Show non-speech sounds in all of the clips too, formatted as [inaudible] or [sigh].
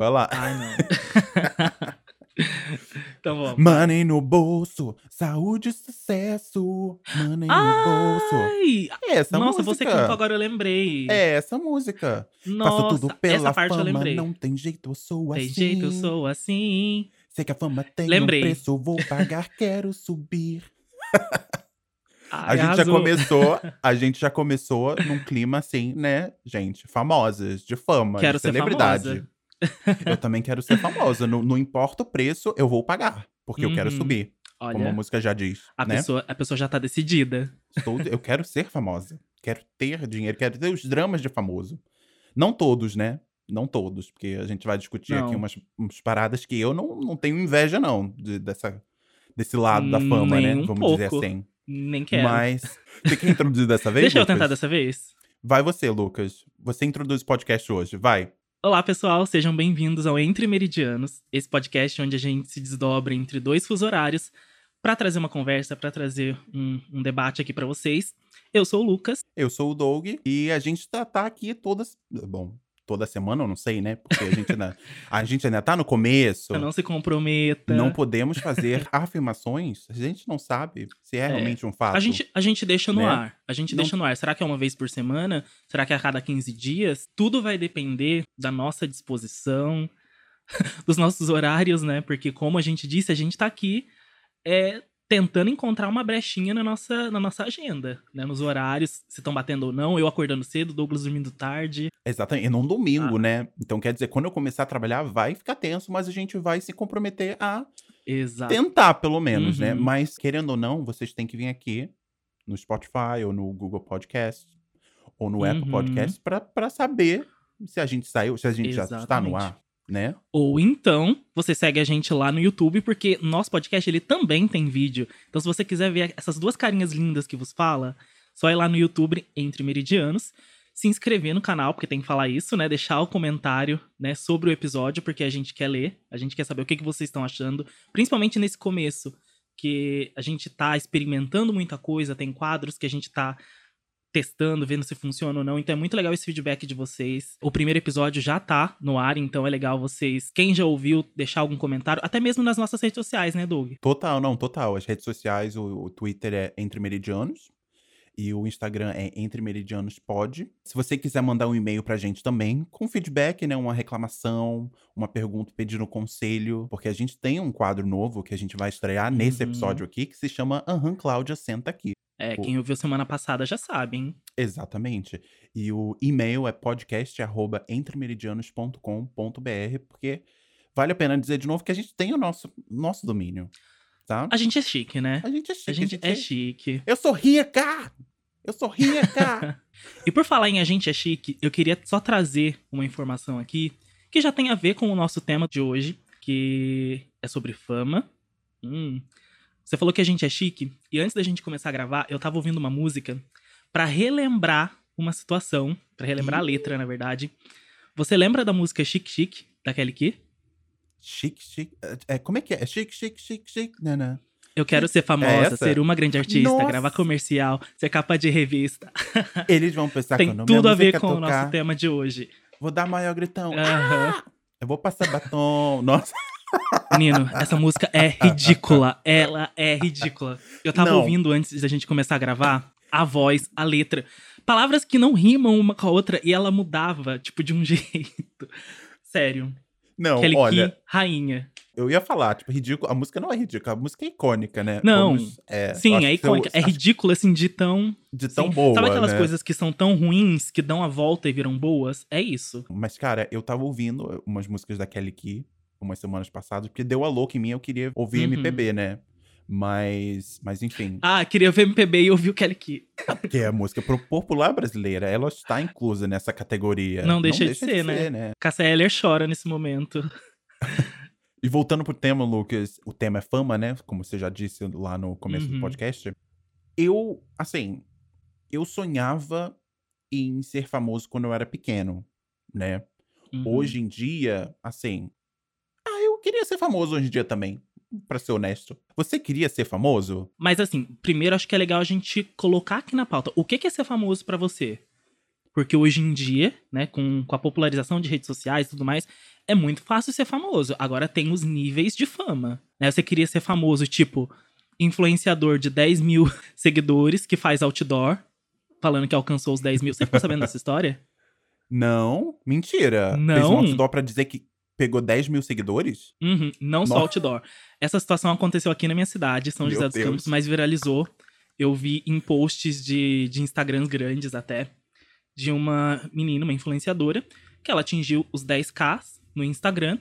Vai lá. Ai, não. [laughs] então vamos. Money no bolso, saúde e sucesso. Money no bolso. Ai! É essa Nossa, música. você cantou agora, eu lembrei. É essa música. Nossa, Faço tudo pela essa parte fama, eu lembrei. não tem jeito, eu sou Tem assim. jeito, eu sou assim. Sei que a fama tem Lembrei. um preço, vou pagar, [laughs] quero subir. A Ai, gente já começou, [laughs] a gente já começou num clima assim, né, gente, famosas, de fama, Quero de ser celebridade. famosa. Eu também quero ser famosa, não, não importa o preço, eu vou pagar, porque eu quero Uhum. subir, como a Olha, música já diz, a, né? pessoa, a pessoa já tá decidida. Estou- eu quero ser famosa, quero ter dinheiro, quero ter os dramas de famoso. Não todos, né? Não todos, porque a gente vai discutir aqui Não. umas, umas paradas que eu não, não tenho inveja, não, de- dessa, desse lado da fama, Nem né? um Vamos dizer pouco. assim. Nem quero. Mas. Você quer introduzir dessa [laughs] vez? Deixa eu Lucas? tentar dessa vez. Vai você, Lucas. Você introduz o podcast hoje, vai. Olá, pessoal, sejam bem-vindos ao Entre Meridianos, esse podcast onde a gente se desdobra entre dois fuso horários para trazer uma conversa, para trazer um, um debate aqui para vocês. Eu sou o Lucas. Eu sou o Doug e a gente tá, tá aqui todas. Bom, toda semana eu não sei, né? Porque a gente ainda, a gente ainda tá no começo. Não se comprometa. Não podemos fazer afirmações. A gente não sabe se é, É. realmente um fato. A gente, a gente deixa no Né? ar. A gente Não- deixa no ar. Será que é uma vez por semana? Será que é a cada 15 dias? Tudo vai depender da nossa disposição, [laughs] dos nossos horários, né? Porque, como a gente disse, a gente tá aqui é, tentando encontrar uma brechinha na nossa, na nossa agenda, né? Nos horários, se estão batendo ou não. Eu acordando cedo, Douglas dormindo tarde. Exatamente. E num domingo, Ah. né? Então quer dizer, quando eu começar a trabalhar, vai ficar tenso, mas a gente vai se comprometer a Exato. tentar, pelo menos, né? Uhum. Mas, querendo ou não, vocês têm que vir aqui no Spotify ou no Google Podcast ou no Apple Uhum. Podcast pra, pra saber se a gente saiu, se a gente já está no Exatamente. ar, né? Ou então, você segue a gente lá no YouTube, porque nosso podcast ele também tem vídeo. Então, se você quiser ver essas duas carinhas lindas que vos fala, só ir lá no YouTube Entre Meridianos, se inscrever no canal, porque tem que falar isso, né? Deixar o comentário, né, sobre o episódio, porque a gente quer ler, a gente quer saber o que, que vocês estão achando, principalmente nesse começo, que a gente tá experimentando muita coisa, tem quadros que a gente tá testando, vendo se funciona ou não. Então é muito legal esse feedback de vocês. O primeiro episódio já tá no ar, então é legal vocês, quem já ouviu, deixar algum comentário, até mesmo nas nossas redes sociais, né, Doug? Total, não, total. As redes sociais, o, o Twitter é Entre Meridianos. E o Instagram é Entre Meridianos Pod. Se você quiser mandar um e-mail pra gente também, com feedback, né? Uma reclamação, uma pergunta pedindo conselho. Porque a gente tem um quadro novo que a gente vai estrear nesse Uhum. episódio aqui, que se chama Aham, Cláudia, senta aqui. É, Pô. quem ouviu semana passada já sabe, hein? Exatamente. E o e-mail é podcast@entremeridianos.com.br, porque vale a pena dizer de novo que a gente tem o nosso, nosso domínio, tá? A gente é chique, né? A gente é chique. A gente é chique. Eu sou rica! Eu sou rica! [laughs] E por falar em a gente é chique, eu queria só trazer uma informação aqui que já tem a ver com o nosso tema de hoje, que é sobre fama. Hum. Você falou que a gente é chique, e antes da gente começar a gravar, eu tava ouvindo uma música pra relembrar uma situação, pra relembrar a letra, na verdade. Você lembra da música Chique Chique, da Kelly Key? chique, chique. É, como é que é? É chique, chique, chique, chique. Né, né? Eu quero ser famosa, essa? ser uma grande artista, Nossa! gravar comercial, ser capa de revista. [laughs] Eles vão pensar Tem tudo a ver com o tocar, nosso tema de hoje. Vou dar maior gritão. Aham. Ah! Eu vou passar batom. [laughs] Nossa. Menino, essa música é ridícula. Ela é ridícula. Eu tava Não. ouvindo antes da gente começar a gravar a voz, a letra. Palavras que não rimam uma com a outra e ela mudava, tipo, de um [laughs] jeito. Sério. Não, Kelly olha, Key, rainha. eu ia falar, tipo, ridículo. A música não é ridícula, a música é icônica, né? Não. Vamos, é, Sim, é se eu- icônica. É ridícula, assim, de tão. De tão sim. boa. Sabe aquelas né? coisas que são tão ruins que dão a volta e viram boas? É isso. Mas, cara, eu tava ouvindo umas músicas da Kelly Key umas semanas passadas, porque deu a louca em mim, eu queria ouvir Uhum. MPB, né? Mas, mas enfim, Ah, queria ver MPB e ouvir o Kelly Key. porque a música popular brasileira, ela está inclusa nessa categoria. Não deixa de ser, né? né? Cassia Eller chora nesse momento. [laughs] E voltando pro tema, Lucas, o tema é fama, né? Como você já disse lá no começo do Uhum. podcast. Eu, assim, eu sonhava em ser famoso quando eu era pequeno, né? Uhum. Hoje em dia, assim. Eu queria ser famoso hoje em dia também, pra ser honesto. Você queria ser famoso? Mas assim, primeiro acho que é legal a gente colocar aqui na pauta. O que é ser famoso pra você? Porque hoje em dia, né, com, com a popularização de redes sociais e tudo mais, é muito fácil ser famoso. Agora tem os níveis de fama. Né? Você queria ser famoso, tipo, influenciador de 10 mil [laughs] seguidores que faz outdoor, falando que alcançou os 10 mil. Você ficou sabendo dessa história? Não, mentira. Não. Fez um outdoor pra dizer que pegou 10 mil seguidores? Uhum, não só Nossa. outdoor. Essa situação aconteceu aqui na minha cidade, São Meu José dos Deus. Campos, mas viralizou. Eu vi em posts de, de Instagrams grandes até, de uma menina, uma influenciadora, que ela atingiu os 10k no Instagram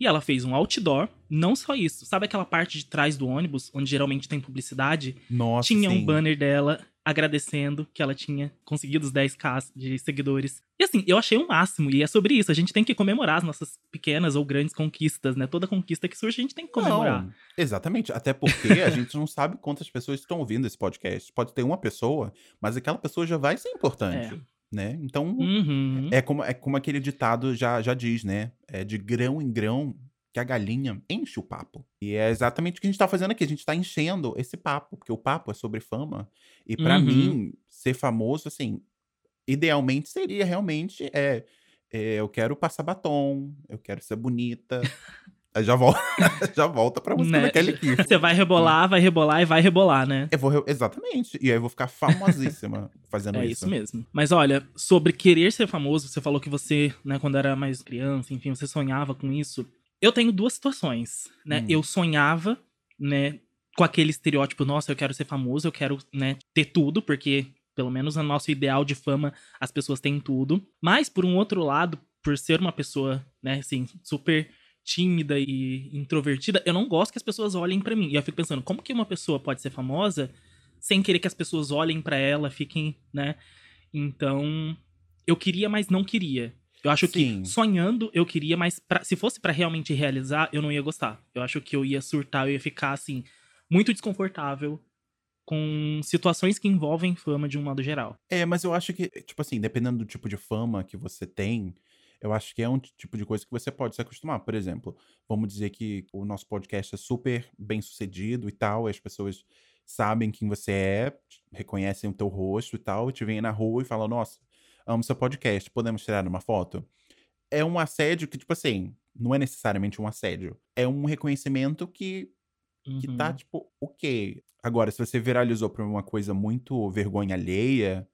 e ela fez um outdoor. Não só isso, sabe aquela parte de trás do ônibus, onde geralmente tem publicidade? Nossa, tinha um sim. banner dela agradecendo que ela tinha conseguido os 10k de seguidores. E assim, eu achei o máximo, e é sobre isso. A gente tem que comemorar as nossas pequenas ou grandes conquistas, né? Toda conquista que surge, a gente tem que comemorar. Não, exatamente. Até porque a [laughs] gente não sabe quantas pessoas estão ouvindo esse podcast. Pode ter uma pessoa, mas aquela pessoa já vai ser importante, É. né? Então, Uhum. é como, é como aquele ditado já, já diz, né? É de grão em grão que a galinha enche o papo. E é exatamente o que a gente tá fazendo aqui. A gente tá enchendo esse papo, porque o papo é sobre fama. E pra Uhum. mim, ser famoso, assim, idealmente seria realmente é, é, eu quero passar batom, eu quero ser bonita. [laughs] Aí já volta, [laughs] já volta pra música Né? da Kelly Key. Você vai rebolar, vai rebolar e vai rebolar, né? Eu vou, exatamente. E aí eu vou ficar famosíssima [laughs] fazendo É isso. isso mesmo. Mas olha, sobre querer ser famoso, você falou que você, né, quando era mais criança, enfim, você sonhava com isso. Eu tenho duas situações, né? Hum. Eu sonhava, né, com aquele estereótipo, nossa, eu quero ser famoso, eu quero, né, ter tudo, porque pelo menos no nosso ideal de fama, as pessoas têm tudo. Mas por um outro lado, por ser uma pessoa, né, assim, super tímida e introvertida, eu não gosto que as pessoas olhem pra mim. E eu fico pensando, como que uma pessoa pode ser famosa sem querer que as pessoas olhem pra ela, fiquem, né? Então, eu queria, mas não queria. Eu acho Sim. que sonhando eu queria, mas pra- se fosse pra realmente realizar, eu não ia gostar. Eu acho que eu ia surtar, eu ia ficar assim muito desconfortável com situações que envolvem fama de um modo geral. É, mas eu acho que, tipo assim, dependendo do tipo de fama que você tem, eu acho que é um tipo de coisa que você pode se acostumar. Por exemplo, vamos dizer que o nosso podcast é super bem sucedido e tal, e as pessoas sabem quem você é, reconhecem o teu rosto e tal, e te veem na rua e falam, nossa, amo seu podcast, podemos tirar uma foto? É um assédio que, tipo assim, não é necessariamente um assédio. É um reconhecimento que que Uhum. tá, tipo, ok. Agora, se você viralizou por uma coisa muito vergonha alheia,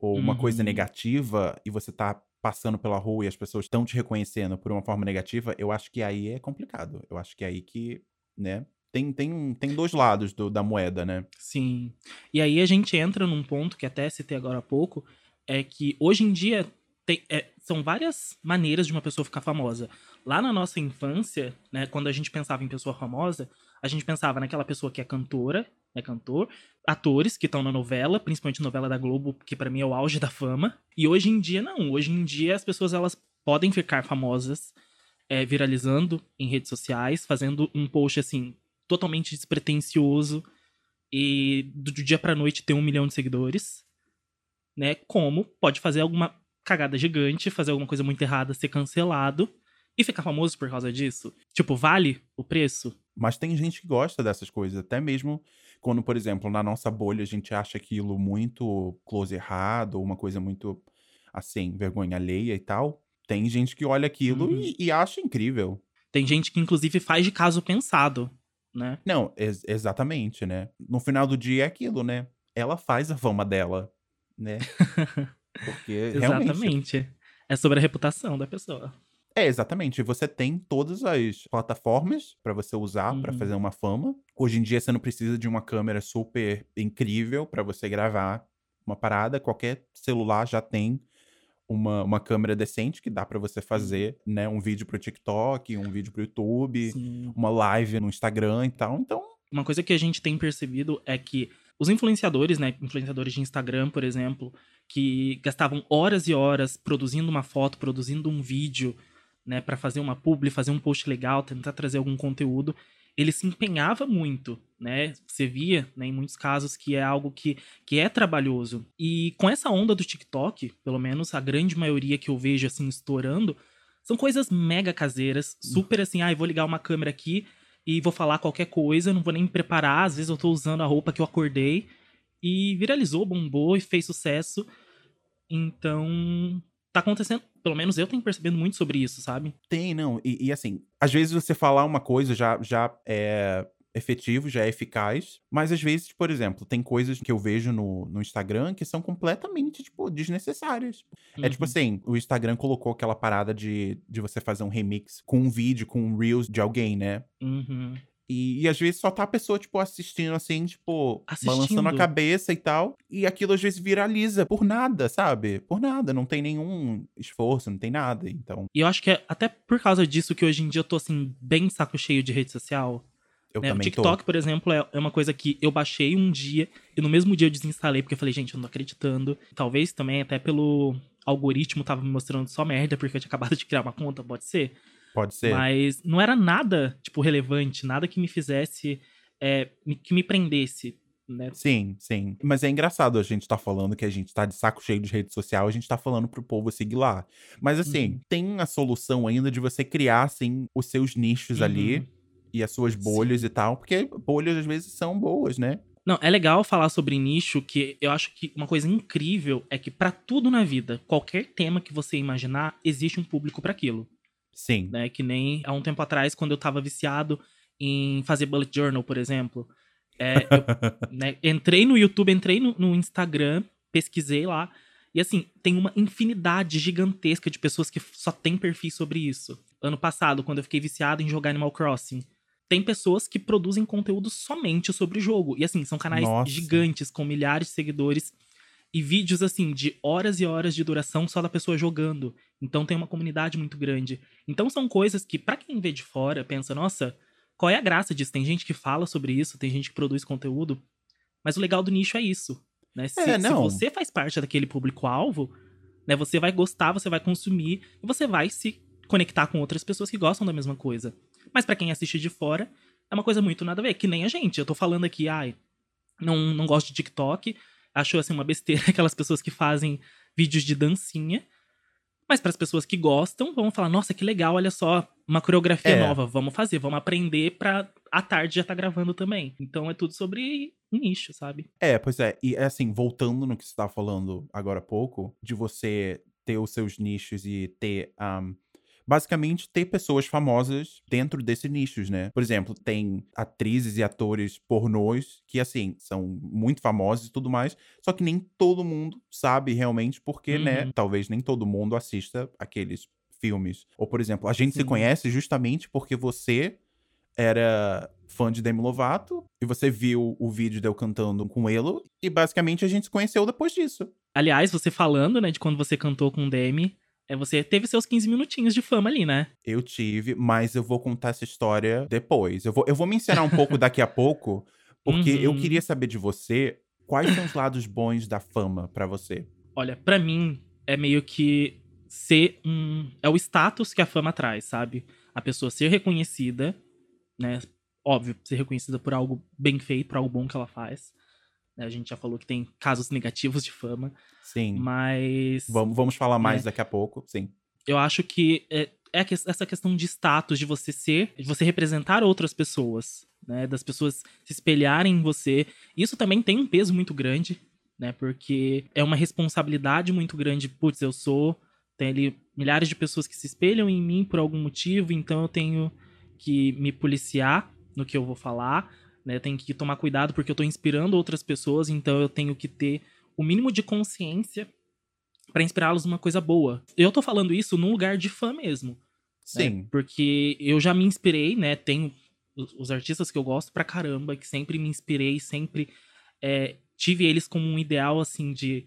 ou uma coisa Uhum. negativa, e você tá passando pela rua e as pessoas estão te reconhecendo por uma forma negativa, eu acho que aí é complicado. Eu acho que é aí que, né, tem, tem, tem dois lados do- da moeda, né? Sim. E aí a gente entra num ponto que até citei agora há pouco, é que hoje em dia tem- é, são várias maneiras de uma pessoa ficar famosa. Lá na nossa infância, né, quando a gente pensava em pessoa famosa, a gente pensava naquela pessoa que é cantora, é cantor, atores que estão na novela, principalmente novela da Globo, que pra mim é o auge da fama. E hoje em dia não. Hoje em dia as pessoas elas podem ficar famosas é, viralizando em redes sociais, fazendo um post assim totalmente despretensioso e do dia pra noite ter um milhão de seguidores, né? Como pode fazer alguma cagada gigante, fazer alguma coisa muito errada, ser cancelado e ficar famoso por causa disso? Tipo, vale o preço? Mas tem gente que gosta dessas coisas, até mesmo quando, por exemplo, na nossa bolha a gente acha aquilo muito close errado, ou uma coisa muito, assim, vergonha alheia e tal. Tem gente que olha aquilo Uhum. e, e acha incrível. Tem gente que inclusive faz de caso pensado, né? Não, ex- exatamente, né? No final do dia é aquilo, né? Ela faz a fama dela, né? [laughs] Porque. [laughs] Exatamente. É sobre a reputação da pessoa. É, exatamente. Você tem todas as plataformas pra você usar pra Uhum. fazer uma fama. Hoje em dia você não precisa de uma câmera super incrível pra você gravar uma parada. Qualquer celular já tem uma, uma câmera decente que dá pra você fazer, né? Um vídeo pro TikTok, um vídeo pro YouTube, Sim. uma live no Instagram e tal. Então, Uma coisa que a gente tem percebido é que os influenciadores, né, influenciadores de Instagram, por exemplo, que gastavam horas e horas produzindo uma foto, produzindo um vídeo, né, para fazer uma publi, fazer um post legal, tentar trazer algum conteúdo, ele se empenhava muito, né? Você via, né, em muitos casos que é algo que, que é trabalhoso. E com essa onda do TikTok, pelo menos a grande maioria que eu vejo assim estourando, são coisas mega caseiras, super assim, ah, vou ligar uma câmera aqui e vou falar qualquer coisa, não vou nem me preparar, às vezes eu tô usando a roupa que eu acordei e viralizou, bombou e fez sucesso. Então, tá acontecendo, pelo menos eu tenho percebendo muito sobre isso, sabe? Tem, não. E, e, assim, às vezes você falar uma coisa já, já é efetivo, já é eficaz. Mas às vezes, por exemplo, tem coisas que eu vejo no, no Instagram que são completamente, tipo, desnecessárias. Uhum. É tipo uhum. assim, o Instagram colocou aquela parada de, de você fazer um remix com um vídeo, com um Reels de alguém, né? Uhum. E, e, às vezes só tá a pessoa, tipo, assistindo assim, tipo, assistindo. balançando a cabeça e tal. E aquilo às vezes viraliza por nada, sabe? Por nada. Não tem nenhum esforço, não tem nada. Então. E eu acho que é até por causa disso que hoje em dia eu tô, assim, bem saco cheio de rede social. Eu né? também o TikTok, tô. por exemplo, é, é uma coisa que eu baixei um dia e no mesmo dia eu desinstalei, porque eu falei, gente, eu não tô acreditando. Talvez também até pelo algoritmo tava me mostrando só merda, porque eu tinha [laughs] acabado de criar uma conta, pode ser. Pode ser. Mas não era nada, tipo, relevante, nada que me fizesse, é, que me prendesse. Né? Sim, sim. Mas é engraçado a gente tá falando que a gente tá de saco cheio de rede social, a gente tá falando pro povo seguir lá. Mas assim, uhum. tem a solução ainda de você criar, assim, os seus nichos uhum. ali e as suas bolhas Sim. e tal, porque bolhas às vezes são boas, né? Não, é legal falar sobre nicho, que eu acho que uma coisa incrível é que para tudo na vida, qualquer tema que você imaginar, existe um público para aquilo. Sim. Né? Que nem há um tempo atrás, quando eu tava viciado em fazer bullet journal, por exemplo. É, eu, [laughs] né, entrei no YouTube, entrei no, no Instagram, pesquisei lá. E assim, tem uma infinidade gigantesca de pessoas que só tem perfis sobre isso. Ano passado, quando eu fiquei viciado em jogar Animal Crossing, tem pessoas que produzem conteúdo somente sobre o jogo. E assim, são canais Nossa. gigantes, com milhares de seguidores. E vídeos, assim, de horas e horas de duração só da pessoa jogando. Então tem uma comunidade muito grande. Então são coisas que, para quem vê de fora, pensa, nossa, qual é a graça disso? Tem gente que fala sobre isso, tem gente que produz conteúdo. Mas o legal do nicho é isso. Né? Se, é, se você faz parte daquele público-alvo, né, você vai gostar, você vai consumir e você vai se conectar com outras pessoas que gostam da mesma coisa. Mas para quem assiste de fora, é uma coisa muito nada a ver. Que nem a gente. Eu tô falando aqui, ai, não, não gosto de TikTok. Acho assim uma besteira [laughs] aquelas pessoas que fazem vídeos de dancinha. Mas para as pessoas que gostam, vão falar: nossa, que legal, olha só, uma coreografia é. nova, vamos fazer, vamos aprender pra à tarde já tá gravando também. Então é tudo sobre nicho, sabe? É, pois é. E assim, voltando no que você tava falando agora há pouco, de você ter os seus nichos e ter um, basicamente ter pessoas famosas dentro desses nichos, né? Por exemplo, tem atrizes e atores pornôs que, assim, são muito famosos e tudo mais, só que nem todo mundo sabe realmente porque, né, uhum. né? Talvez nem todo mundo assista aqueles filmes. Ou, por exemplo, a gente Sim. se conhece justamente porque você era fã de Demi Lovato e você viu o vídeo de eu cantando com ele e basicamente a gente se conheceu depois disso. Aliás, você falando, né, de quando você cantou com Demi, você teve seus 15 minutinhos de fama ali, né? Eu tive, mas eu vou contar essa história depois. Eu vou, eu vou mencionar um pouco daqui a pouco, [laughs] porque uhum. eu queria saber de você quais são os lados bons da fama para você. Olha, para mim é meio que ser um é o status que a fama traz, sabe? A pessoa ser reconhecida, né? Óbvio, ser reconhecida por algo bem feito, por algo bom que ela faz. A gente já falou que tem casos negativos de fama. Sim. Mas. Vamos, vamos falar mais é, daqui a pouco, sim. Eu acho que é, é essa questão de status, de você ser, de você representar outras pessoas, né? Das pessoas se espelharem em você. Isso também tem um peso muito grande, né? Porque é uma responsabilidade muito grande. Putz, eu sou. Tem ali milhares de pessoas que se espelham em mim por algum motivo, então eu tenho que me policiar no que eu vou falar né? Tenho que tomar cuidado porque eu tô inspirando outras pessoas, então eu tenho que ter o mínimo de consciência para inspirá-los numa coisa boa. Eu tô falando isso num lugar de fã mesmo. Né? Sim. Né? Porque eu já me inspirei, né? Tenho os artistas que eu gosto pra caramba, que sempre me inspirei, sempre é, tive eles como um ideal, assim, de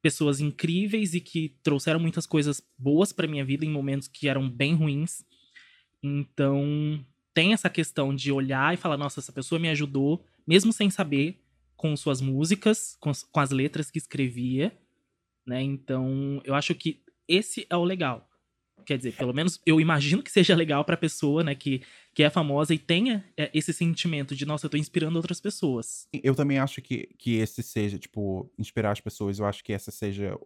pessoas incríveis e que trouxeram muitas coisas boas para minha vida em momentos que eram bem ruins. Então, tem essa questão de olhar e falar, nossa, essa pessoa me ajudou, mesmo sem saber, com suas músicas, com, com as letras que escrevia, né? Então, eu acho que esse é o legal. Quer dizer, pelo menos eu imagino que seja legal pra pessoa, né, que, que é famosa e tenha é, esse sentimento de, nossa, eu tô inspirando outras pessoas. Eu também acho que, que esse seja, tipo, inspirar as pessoas, eu acho que essa seja,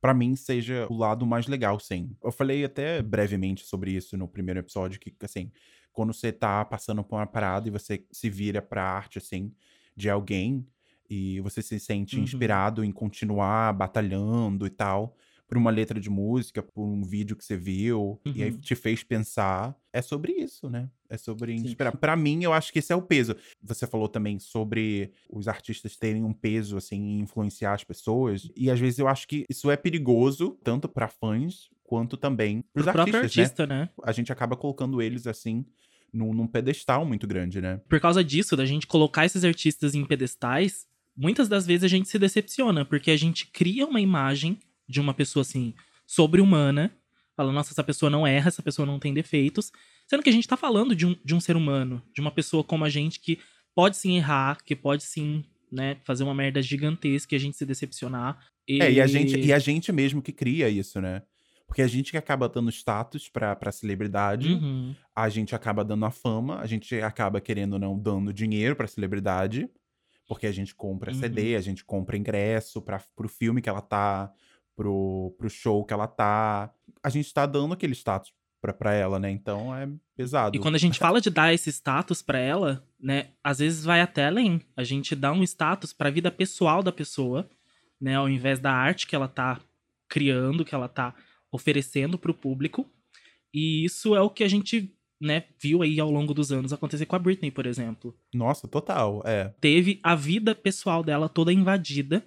para mim, seja o lado mais legal, sim. Eu falei até brevemente sobre isso no primeiro episódio, que, assim, quando você tá passando por uma parada e você se vira pra arte, assim, de alguém, E você se sente Uhum. inspirado em continuar batalhando e tal. Por uma letra de música, por um vídeo que você viu, e aí Uhum. te fez pensar. É sobre isso, né? É sobre inspirar. Pra mim, eu acho que esse é o peso. Você falou também sobre os artistas terem um peso, assim, em influenciar as pessoas. E às vezes eu acho que isso é perigoso, tanto pra fãs, quanto também pros Pro próprio artistas, né? artista, né? A gente acaba colocando eles, assim, num, num pedestal muito grande, né? Por causa disso, da gente colocar esses artistas em pedestais, muitas das vezes a gente se decepciona, porque a gente cria uma imagem de uma pessoa assim, sobre-humana, fala, nossa, essa pessoa não erra, essa pessoa não tem defeitos, sendo que a gente tá falando de um, de um ser humano, de uma pessoa como a gente que pode sim errar, que pode sim, né, fazer uma merda gigantesca e a gente se decepcionar. É, e a, gente, e a gente mesmo que cria isso, né? Porque a gente que acaba dando status pra, pra celebridade, Uhum, a gente acaba dando a fama, a gente acaba, querendo ou não, dando dinheiro pra celebridade, porque a gente compra Uhum. CD, a gente compra ingresso pra, pro filme que ela tá, pro, pro show que ela tá. A gente tá dando aquele status pra, pra ela, né? Então é pesado. E quando a gente fala de dar esse status pra ela, né, às vezes vai até além. A gente dá um status pra vida pessoal da pessoa, né, ao invés da arte que ela tá criando, que ela tá oferecendo pro público. E isso é o que a gente, né, viu aí ao longo dos anos acontecer com a Britney, por exemplo. Nossa, total, é. Teve a vida pessoal dela toda invadida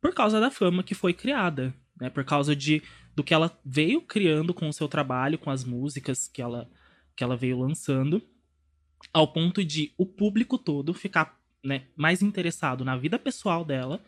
por causa da fama que foi criada, né, por causa de do que ela veio criando com o seu trabalho, com as músicas que ela que ela veio lançando, ao ponto de o público todo ficar né, mais interessado na vida pessoal dela,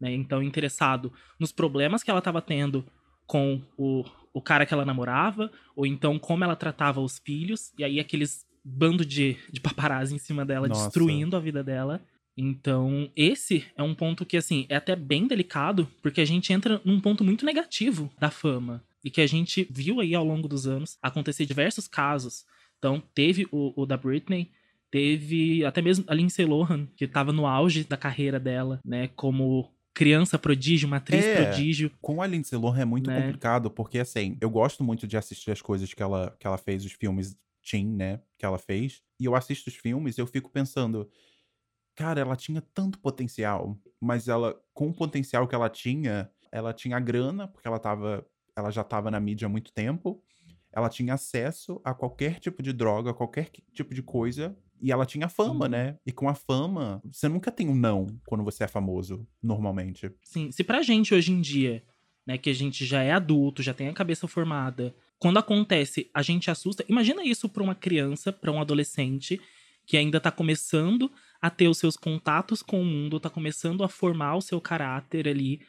né, então interessado nos problemas que ela estava tendo com o, o cara que ela namorava, ou então como ela tratava os filhos, e aí aqueles bando de, de paparazzi em cima dela, Nossa. destruindo a vida dela. Então, esse é um ponto que, assim, é até bem delicado, porque a gente entra num ponto muito negativo da fama. E que a gente viu aí ao longo dos anos acontecer diversos casos. Então, teve o, o da Britney, teve até mesmo a Lindsay Lohan, que tava no auge da carreira dela, né, como criança prodígio, uma atriz É. prodígio. Com a Lindsay Lohan é muito Né? complicado, porque assim, eu gosto muito de assistir as coisas que ela, que ela fez, os filmes teen, né, que ela fez. E eu assisto os filmes e eu fico pensando, cara, ela tinha tanto potencial, mas ela, com o potencial que ela tinha, ela tinha grana, porque ela tava, ela já tava na mídia há muito tempo. Ela tinha acesso a qualquer tipo de droga, a qualquer que- tipo de coisa. E ela tinha fama, Uhum. né? E com a fama, você nunca tem um não quando você é famoso, normalmente. Sim, se pra gente hoje em dia, né, que a gente já é adulto, já tem a cabeça formada, quando acontece, a gente assusta. Imagina isso pra uma criança, pra um adolescente que ainda tá começando a ter os seus contatos com o mundo, tá começando a formar o seu caráter ali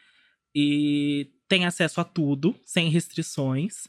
e tem acesso a tudo, sem restrições,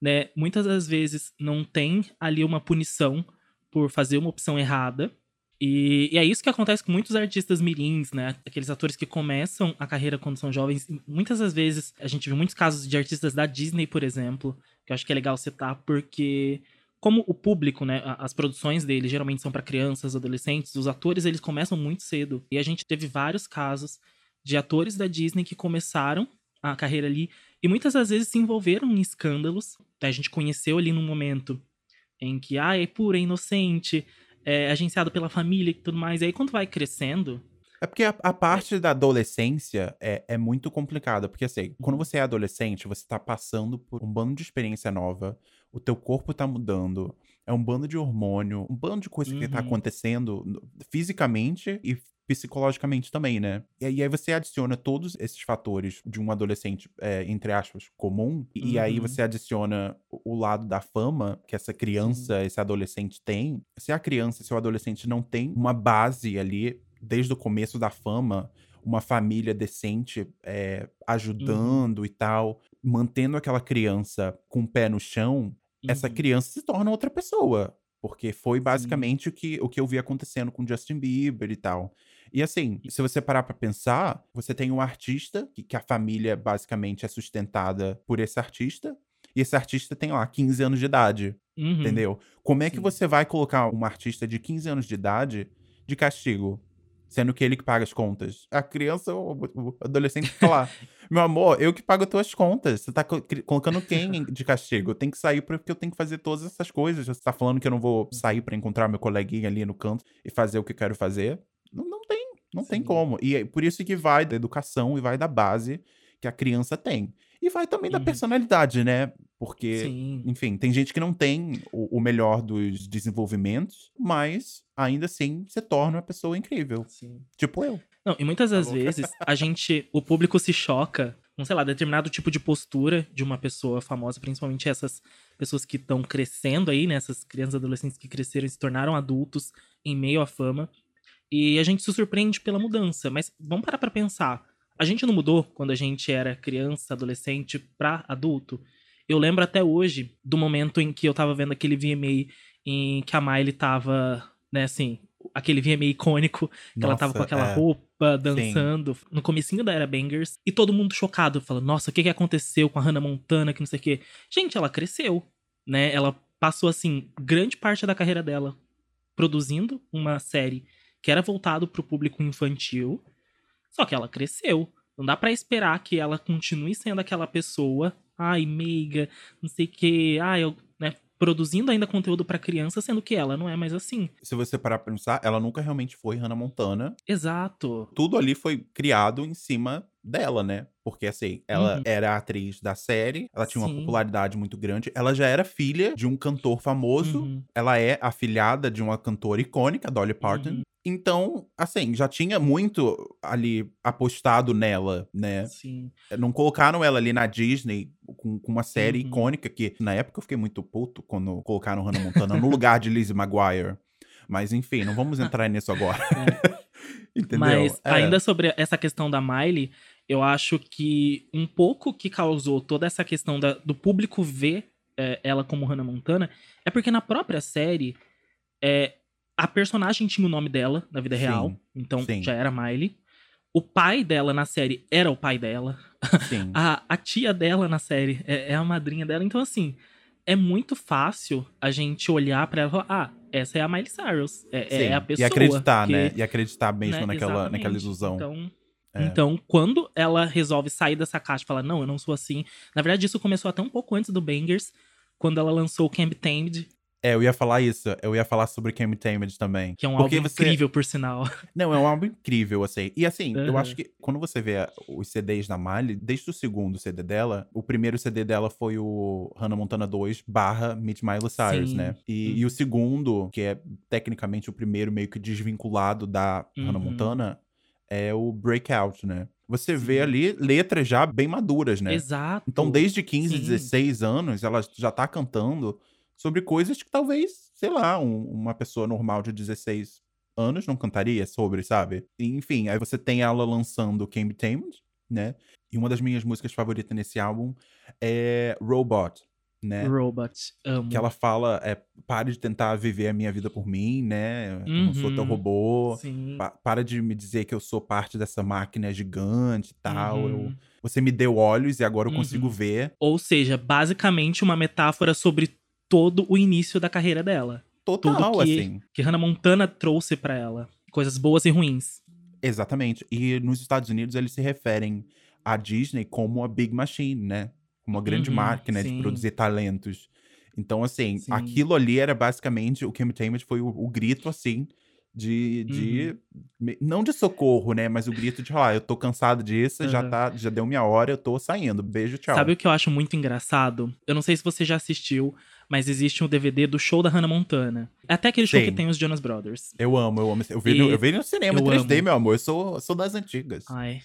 né? Muitas das vezes não tem ali uma punição por fazer uma opção errada. E, e é isso que acontece com muitos artistas mirins, né? Aqueles atores que começam a carreira quando são jovens. Muitas das vezes, a gente viu muitos casos de artistas da Disney, por exemplo, que eu acho que é legal citar, porque como o público, né, as produções dele geralmente são para crianças, adolescentes, os atores eles começam muito cedo. E a gente teve vários casos de atores da Disney que começaram a carreira ali e muitas das vezes se envolveram em escândalos. A gente conheceu ali num momento em que, ah, é pura, é inocente, é agenciado pela família e tudo mais. E aí quando vai crescendo, É porque a, a parte da adolescência é, é muito complicada. Porque, assim, quando Uhum. você é adolescente, você tá passando por um bando de experiência nova, o teu corpo tá mudando, é um bando de hormônio, um bando de coisa que tá Uhum. acontecendo fisicamente e psicologicamente também, né? E aí, aí você adiciona todos esses fatores de um adolescente, é, entre aspas, comum, e, e aí Uhum. você adiciona o, lado da fama que essa criança, esse adolescente tem. Se a criança, se o adolescente não tem uma base ali desde o começo da fama, uma família decente é, ajudando e tal, mantendo aquela criança com o pé no chão, essa uhum, criança se torna outra pessoa. Porque foi basicamente o que, o que eu vi acontecendo com Justin Bieber e tal. E assim, se você parar pra pensar, você tem um artista, que, que a família basicamente é sustentada por esse artista, e esse artista tem lá 15 anos de idade, uhum. entendeu? Como é que Sim. você vai colocar um artista de 15 anos de idade de castigo? Sendo que ele que paga as contas. A criança, o, o adolescente lá. [laughs] Meu amor, eu que pago as tuas contas. Você tá colocando quem em- de castigo? Eu tenho que sair porque eu tenho que fazer todas essas coisas. Você tá falando que eu não vou sair pra encontrar meu coleguinha ali no canto e fazer o que eu quero fazer? Não, não tem. Não tem Sim. como. E é por isso que vai da educação e vai da base que a criança tem. E vai também da Uhum. personalidade, né? Porque, Sim. enfim, tem gente que não tem o, o melhor dos desenvolvimentos, mas ainda assim se torna uma pessoa incrível. Sim. Tipo eu. Não, e muitas das Tá louca? vezes [laughs] a gente, o público se choca com, sei lá, determinado tipo de postura de uma pessoa famosa, principalmente essas pessoas que estão crescendo aí, né? Essas crianças e adolescentes que cresceram e se tornaram adultos em meio à fama. E a gente se surpreende pela mudança. Mas vamos parar pra pensar. A gente não mudou quando a gente era criança, adolescente, pra adulto? Eu lembro até hoje do momento em que eu tava vendo aquele VMA em que a Miley tava, né, assim, aquele VMA icônico que ela tava com Nossa, aquela é. roupa, dançando, no comecinho da Era Bangers, e todo mundo chocado, falando, nossa, o que que aconteceu com a Hannah Montana, que não sei o quê. Gente, ela cresceu, né? Ela passou, assim, grande parte da carreira dela produzindo uma série que era voltado pro público infantil, só que ela cresceu. Não dá pra esperar que ela continue sendo aquela pessoa, ai, meiga, não sei o quê, ai, eu, né, produzindo ainda conteúdo pra criança, sendo que ela não é mais assim. Se você parar pra pensar, ela nunca realmente foi Hannah Montana. Exato. Tudo ali foi criado em cima dela, né? Porque assim, ela Uhum. era a atriz da série, ela tinha uma Sim. popularidade muito grande, ela já era filha de um cantor famoso, Uhum. ela é afilhada de uma cantora icônica, Dolly Parton. Uhum. Então, assim, já tinha muito ali apostado nela, né? Sim. Não colocaram ela ali na Disney com, com uma série Uhum. icônica que, na época, eu fiquei muito puto quando colocaram Hannah Montana no lugar de Lizzie McGuire. Mas, enfim, não vamos entrar nisso agora. [laughs] [laughs] Entendeu? Mas É. ainda sobre essa questão da Miley, eu acho que um pouco que causou toda essa questão da- do público ver é, ela como Hannah Montana é porque na própria série é, a personagem tinha o nome dela na vida Sim, real, então sim. já era Miley. O pai dela na série era o pai dela. Sim. [laughs] A, a tia dela na série é, é a madrinha dela. Então, assim, é muito fácil a gente olhar pra ela e falar: ah, essa é a Miley Cyrus. É, é a pessoa. e acreditar, que- né? E acreditar mesmo né, naquela, naquela ilusão. Então, É. então, quando ela resolve sair dessa caixa e falar, não, eu não sou assim. Na verdade, isso começou até um pouco antes do Bangers, quando ela lançou o Camp Tamed, É, eu ia falar isso. Eu ia falar sobre Cam Tamed também. que é um Porque álbum você- incrível, por sinal. [laughs] Não, é um álbum incrível, assim. E assim, eu Aham. acho que quando você vê os CDs da Miley, desde o segundo CD dela, o primeiro CD dela foi o Hannah Montana 2 barra Meet Miley Cyrus, Sim. né? E, Uhum. e o segundo, que é tecnicamente o primeiro meio que desvinculado da Hannah Uhum. Montana, é o Breakout, né? Você vê Sim. ali letras já bem maduras, né? Exato. Então, desde 15, Sim. 16 anos, ela já tá cantando sobre coisas que talvez, sei lá, um- uma pessoa normal de 16 anos não cantaria sobre, sabe? Enfim, aí você tem ela lançando Came Tamed, né? E uma das minhas músicas favoritas nesse álbum é Robot, né? Robot, amo. Que ela fala, é, pare de tentar viver a minha vida por mim, né? Eu não sou teu Uhum. robô. Sim. Pa- para de me dizer que eu sou parte dessa máquina gigante e tal. Eu- Uhum. você me deu olhos e agora eu consigo Uhum. ver. Ou seja, basicamente uma metáfora sobre todo o início da carreira dela. Total, Tudo que, assim. que Hannah Montana trouxe pra ela. Coisas boas e ruins. Exatamente. E nos Estados Unidos eles se referem à Disney como a Big Machine, né? Uma grande Uhum, máquina de sim. produzir talentos. Então, assim, Sim. aquilo ali era basicamente o Kim Tamed foi o, o grito, assim, de. de Uhum. Não de socorro, né? Mas o grito de, ah, eu tô cansado disso, já, Aham. tá, já deu minha hora, eu tô saindo. Beijo, tchau. Sabe o que eu acho muito engraçado? Eu não sei se você já assistiu, mas existe um DVD do show da Hannah Montana. É até aquele show Sim. que tem os Jonas Brothers. Eu amo, eu amo. Eu vi, no, eu vi no cinema em eu 3D, amo. meu amor. Eu sou, eu sou das antigas. Ai.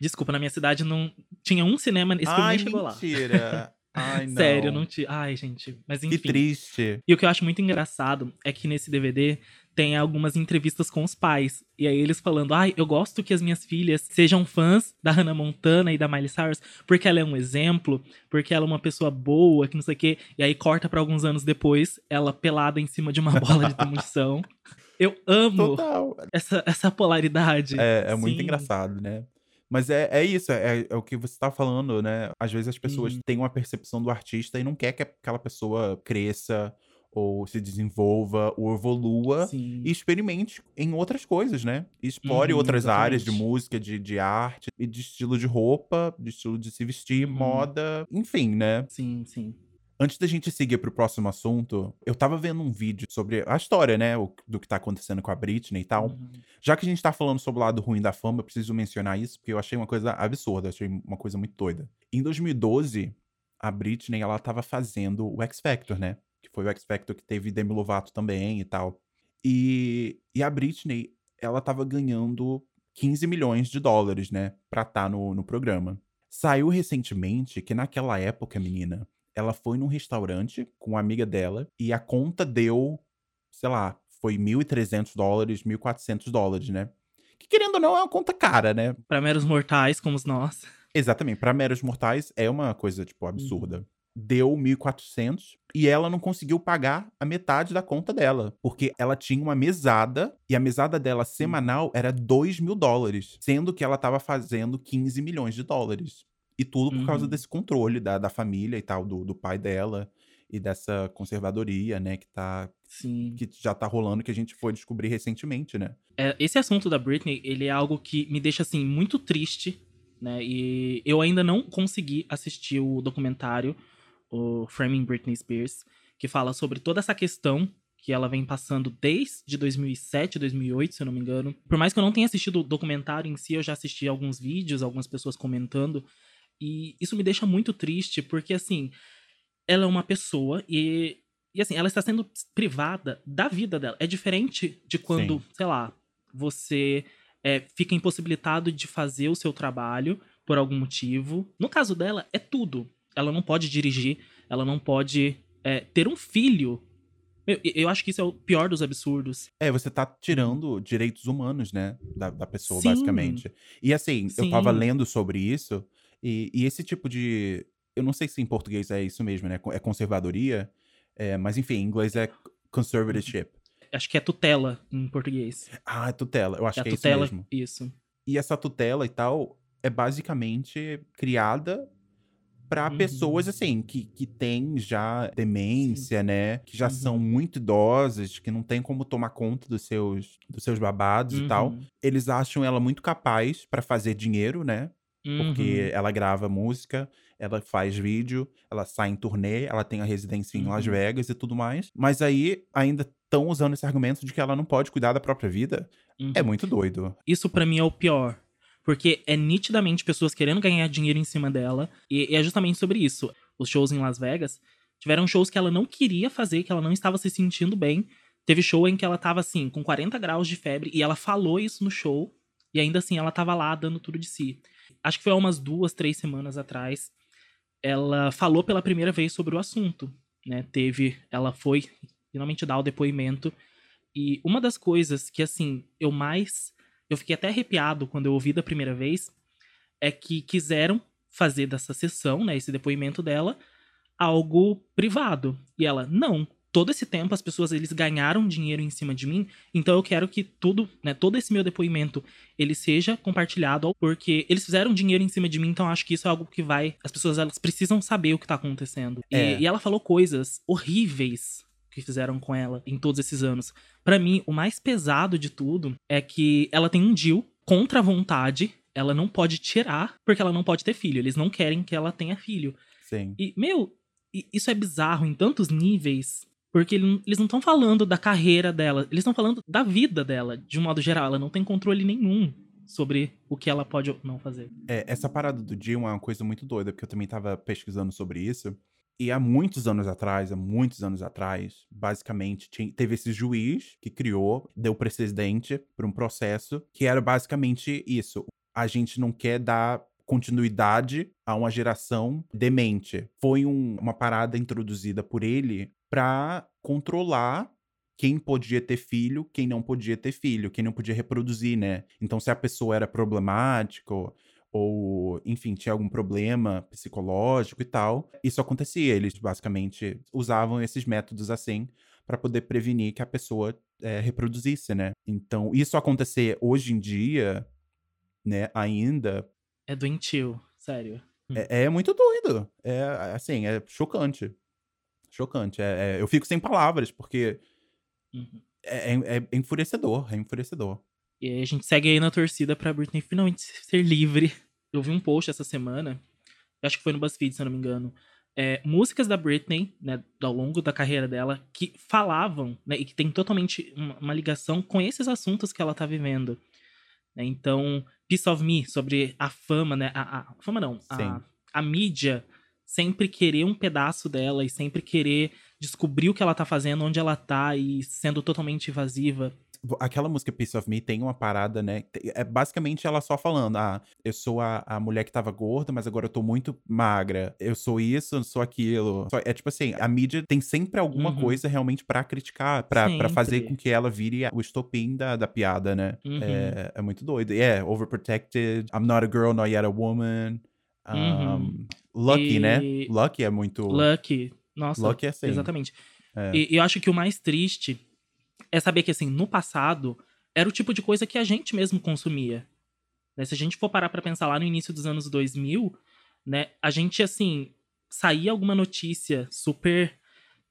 Desculpa, na minha cidade não. Tinha um cinema, esse filme Ai, nem chegou lá. mentira. [laughs] Ai, não. Sério, não tinha. Ai, gente. Mas Que enfim. triste. E o que eu acho muito engraçado é que nesse DVD tem algumas entrevistas com os pais. E aí eles falando: ai, eu gosto que as minhas filhas sejam fãs da Hannah Montana e da Miley Cyrus, porque ela é um exemplo, porque ela é uma pessoa boa, que não sei o quê. E aí corta pra alguns anos depois, ela pelada em cima de uma bola de demolição. [laughs] Eu amo Total. essa, essa polaridade. É, é muito Sim. engraçado, né? Mas é, é isso, é, é o que você tá falando, né? Às vezes as pessoas Uhum. têm uma percepção do artista e não quer que aquela pessoa cresça ou se desenvolva ou evolua Sim. e experimente em outras coisas, né? Explore Uhum, outras áreas de exatamente. música, de, de arte, e de estilo de roupa, de estilo de se vestir, Uhum. moda, enfim, né? Sim, sim. Antes da gente seguir pro próximo assunto, eu tava vendo um vídeo sobre a história, né, o- do que tá acontecendo com a Britney e tal. Uhum. Já que a gente tá falando sobre o lado ruim da fama, eu preciso mencionar isso, porque eu achei uma coisa absurda, achei uma coisa muito doida. Em 2012, a Britney, ela tava fazendo o X Factor, né? Que foi o X Factor que teve Demi Lovato também e tal. E, e a Britney, ela tava ganhando 15 milhões de dólares, né? Pra estar no, no programa. Saiu recentemente que naquela época, menina, ela foi num restaurante com uma amiga dela e a conta deu, sei lá, foi 1.300 dólares, 1.400 dólares, né? Que querendo ou não é uma conta cara, né? Pra meros mortais como nós. Exatamente, para meros mortais é uma coisa, tipo, absurda. Deu 1.400 e ela não conseguiu pagar a metade da conta dela. Porque ela tinha uma mesada e a mesada dela semanal era 2 mil dólares. Sendo que ela tava fazendo 15 milhões de dólares. E tudo por causa Uhum. desse controle da, da família e tal, do, do pai dela. E dessa conservadoria, né, que, tá, Sim. que já tá rolando, que a gente foi descobrir recentemente, né? É, esse assunto da Britney, ele é algo que me deixa, assim, muito triste, né? E eu ainda não consegui assistir o documentário, o Framing Britney Spears, que fala sobre toda essa questão que ela vem passando desde 2007, 2008, se eu não me engano. Por mais que eu não tenha assistido o documentário em si, eu já assisti alguns vídeos, algumas pessoas comentando. E isso me deixa muito triste, porque, assim, ela é uma pessoa e, e assim, ela está sendo privada da vida dela. É diferente de quando, Sim. sei lá, você é, fica impossibilitado de fazer o seu trabalho por algum motivo. No caso dela, é tudo. Ela não pode dirigir, ela não pode é, ter um filho. Eu, eu acho que isso é o pior dos absurdos. É, você tá tirando direitos humanos, né? Da, da pessoa, Sim. basicamente. E assim, eu tava Sim. lendo sobre isso, e, e esse tipo de. Eu não sei se em português é isso mesmo, né? É conservadoria. é, mas enfim, em inglês é conservatorship. Acho que é tutela em português. Ah, é tutela. Eu acho é que é tutela, isso mesmo. isso. E essa tutela e tal é basicamente criada pra Uhum. pessoas assim que, que têm já demência, né? Que já Uhum. são muito idosas, que não tem como tomar conta dos seus dos seus babados e tal. Uhum. Eles acham ela muito capaz pra fazer dinheiro, né? Porque Uhum. ela grava música, ela faz vídeo, ela sai em turnê, ela tem a residência em Las Uhum. Vegas e tudo mais. Mas aí ainda estão usando esse argumento de que ela não pode cuidar da própria vida. É Uhum. muito doido. Isso pra mim é o pior. Porque é nitidamente pessoas querendo ganhar dinheiro em cima dela. E, e é justamente sobre isso. Os shows em Las Vegas tiveram shows que ela não queria fazer, que ela não estava se sentindo bem. Teve show em que ela tava assim, com 40 graus de febre, e ela falou isso no show. E ainda assim ela tava lá dando tudo de si. Acho que foi há umas duas, três semanas atrás. Ela falou pela primeira vez sobre o assunto. Né? Teve. Ela foi finalmente dar o depoimento. E uma das coisas que, assim, eu mais. Eu fiquei até arrepiado quando eu ouvi da primeira vez. É que quiseram fazer dessa sessão, né? Esse depoimento dela, algo privado. E ela, não. Todo esse tempo as pessoas eles ganharam dinheiro em cima de mim, então eu quero que tudo, né, todo esse meu depoimento, ele seja compartilhado, porque eles fizeram dinheiro em cima de mim, então acho que isso é algo que vai, as pessoas elas precisam saber o que tá acontecendo. E, É. e ela falou coisas horríveis que fizeram com ela em todos esses anos. Pra mim, o mais pesado de tudo é que ela tem um deal contra a vontade, ela não pode tirar porque ela não pode ter filho. Eles não querem que ela tenha filho. Sim. E, meu, isso é bizarro em tantos níveis. Porque ele- eles não estão falando da carreira dela, eles estão falando da vida dela, de um modo geral. Ela não tem controle nenhum sobre o que ela pode ou não fazer. É, essa parada do Dilma é uma coisa muito doida, porque eu também tava pesquisando sobre isso. E há muitos anos atrás, há muitos anos atrás, basicamente, tinha- teve esse juiz que criou, deu precedente para um processo que era basicamente isso. A gente não quer dar continuidade a uma geração demente. Foi um- uma parada introduzida por ele para controlar quem podia ter filho, quem não podia ter filho, quem não podia reproduzir, né? Então, se a pessoa era problemática ou- enfim, tinha algum problema psicológico e tal, isso acontecia. Eles basicamente usavam esses métodos assim para poder prevenir que a pessoa eh, reproduzisse, né? Então, isso acontecer hoje em dia, né, ainda, É doentio, sério. é, é muito doido. É, assim, é chocante. Chocante. É, é- eu fico sem palavras, porque Uhum. é, é- é enfurecedor, é enfurecedor. E aí a gente segue aí na torcida pra Britney finalmente ser livre. Eu vi um post essa semana, acho que foi no BuzzFeed, se eu não me engano, é, músicas da Britney, né, ao longo da carreira dela, que falavam, né, e que tem totalmente uma, uma ligação com esses assuntos que ela tá vivendo. Né? Então, Piece of Me, sobre a fama, né, a, a fama não, a, a mídia sempre querer um pedaço dela e sempre querer descobrir o que ela tá fazendo, onde ela tá e sendo totalmente invasiva aquela música Piece of Me tem uma parada, né? É basicamente ela só falando: ah, eu sou a, a mulher que tava gorda, mas agora eu tô muito magra. Eu sou isso, eu sou aquilo. É tipo assim, a mídia tem sempre alguma uhum. coisa realmente para criticar, para fazer com que ela vire o estopim da, da piada, né? Uhum. É, é, muito doido. É, yeah, overprotected, I'm not a girl, not yet a woman. Um, uhum. Lucky, né? e... né? Lucky é muito. Lucky. Nossa. Lucky é assim. Exatamente. É. E eu acho que o mais triste é saber que, assim, no passado, era o tipo de coisa que a gente mesmo consumia. Né? Se a gente for parar pra pensar lá no início dos anos 2000, né, a gente, assim, saía alguma notícia super.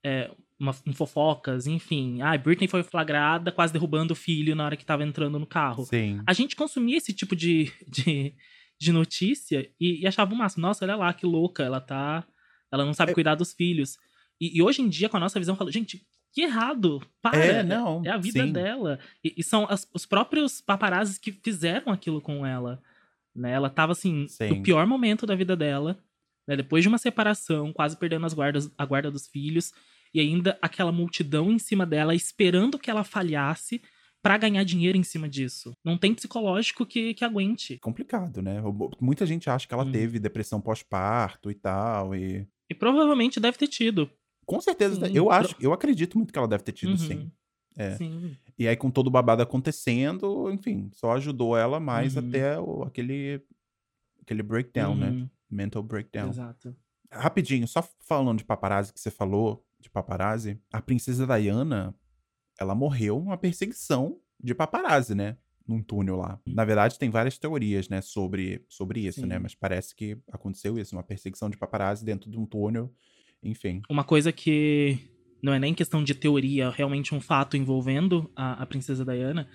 É, uma, um fofocas, enfim. Ah, Britney foi flagrada quase derrubando o filho na hora que tava entrando no carro. Sim. A gente consumia esse tipo de, de, de notícia e, e achava o máximo. Nossa, olha lá, que louca, ela tá. Ela não sabe é... cuidar dos filhos. E, e, hoje em dia, com a nossa visão, falo, gente, que errado. Para. É, não. É a vida sim. dela. E, e são as, os próprios paparazzis que fizeram aquilo com ela. Né? Ela tava, assim, sim. no pior momento da vida dela. Né? Depois de uma separação, quase perdendo as guardas, a guarda dos filhos. E ainda aquela multidão em cima dela, esperando que ela falhasse para ganhar dinheiro em cima disso. Não tem psicológico que, que aguente. Complicado, né? Muita gente acha que ela hum. teve depressão pós-parto e tal. E... e provavelmente deve ter tido. Com certeza, sim, eu acho, eu acredito muito que ela deve ter tido, uhum. sim. É. sim. E aí, com todo o babado acontecendo, enfim, só ajudou ela mais uhum. até o, aquele, aquele breakdown, né? uhum. né? Mental breakdown. Exato. Rapidinho, só falando de paparazzi que você falou, de paparazzi, a princesa Diana, ela morreu numa perseguição de paparazzi, né? Num túnel lá. Na verdade, tem várias teorias, né, sobre, sobre isso, né? Sim. né? Mas parece que aconteceu isso, uma perseguição de paparazzi dentro de um túnel enfim. Uma coisa que não é nem questão de teoria, realmente um fato envolvendo a, a princesa Diana,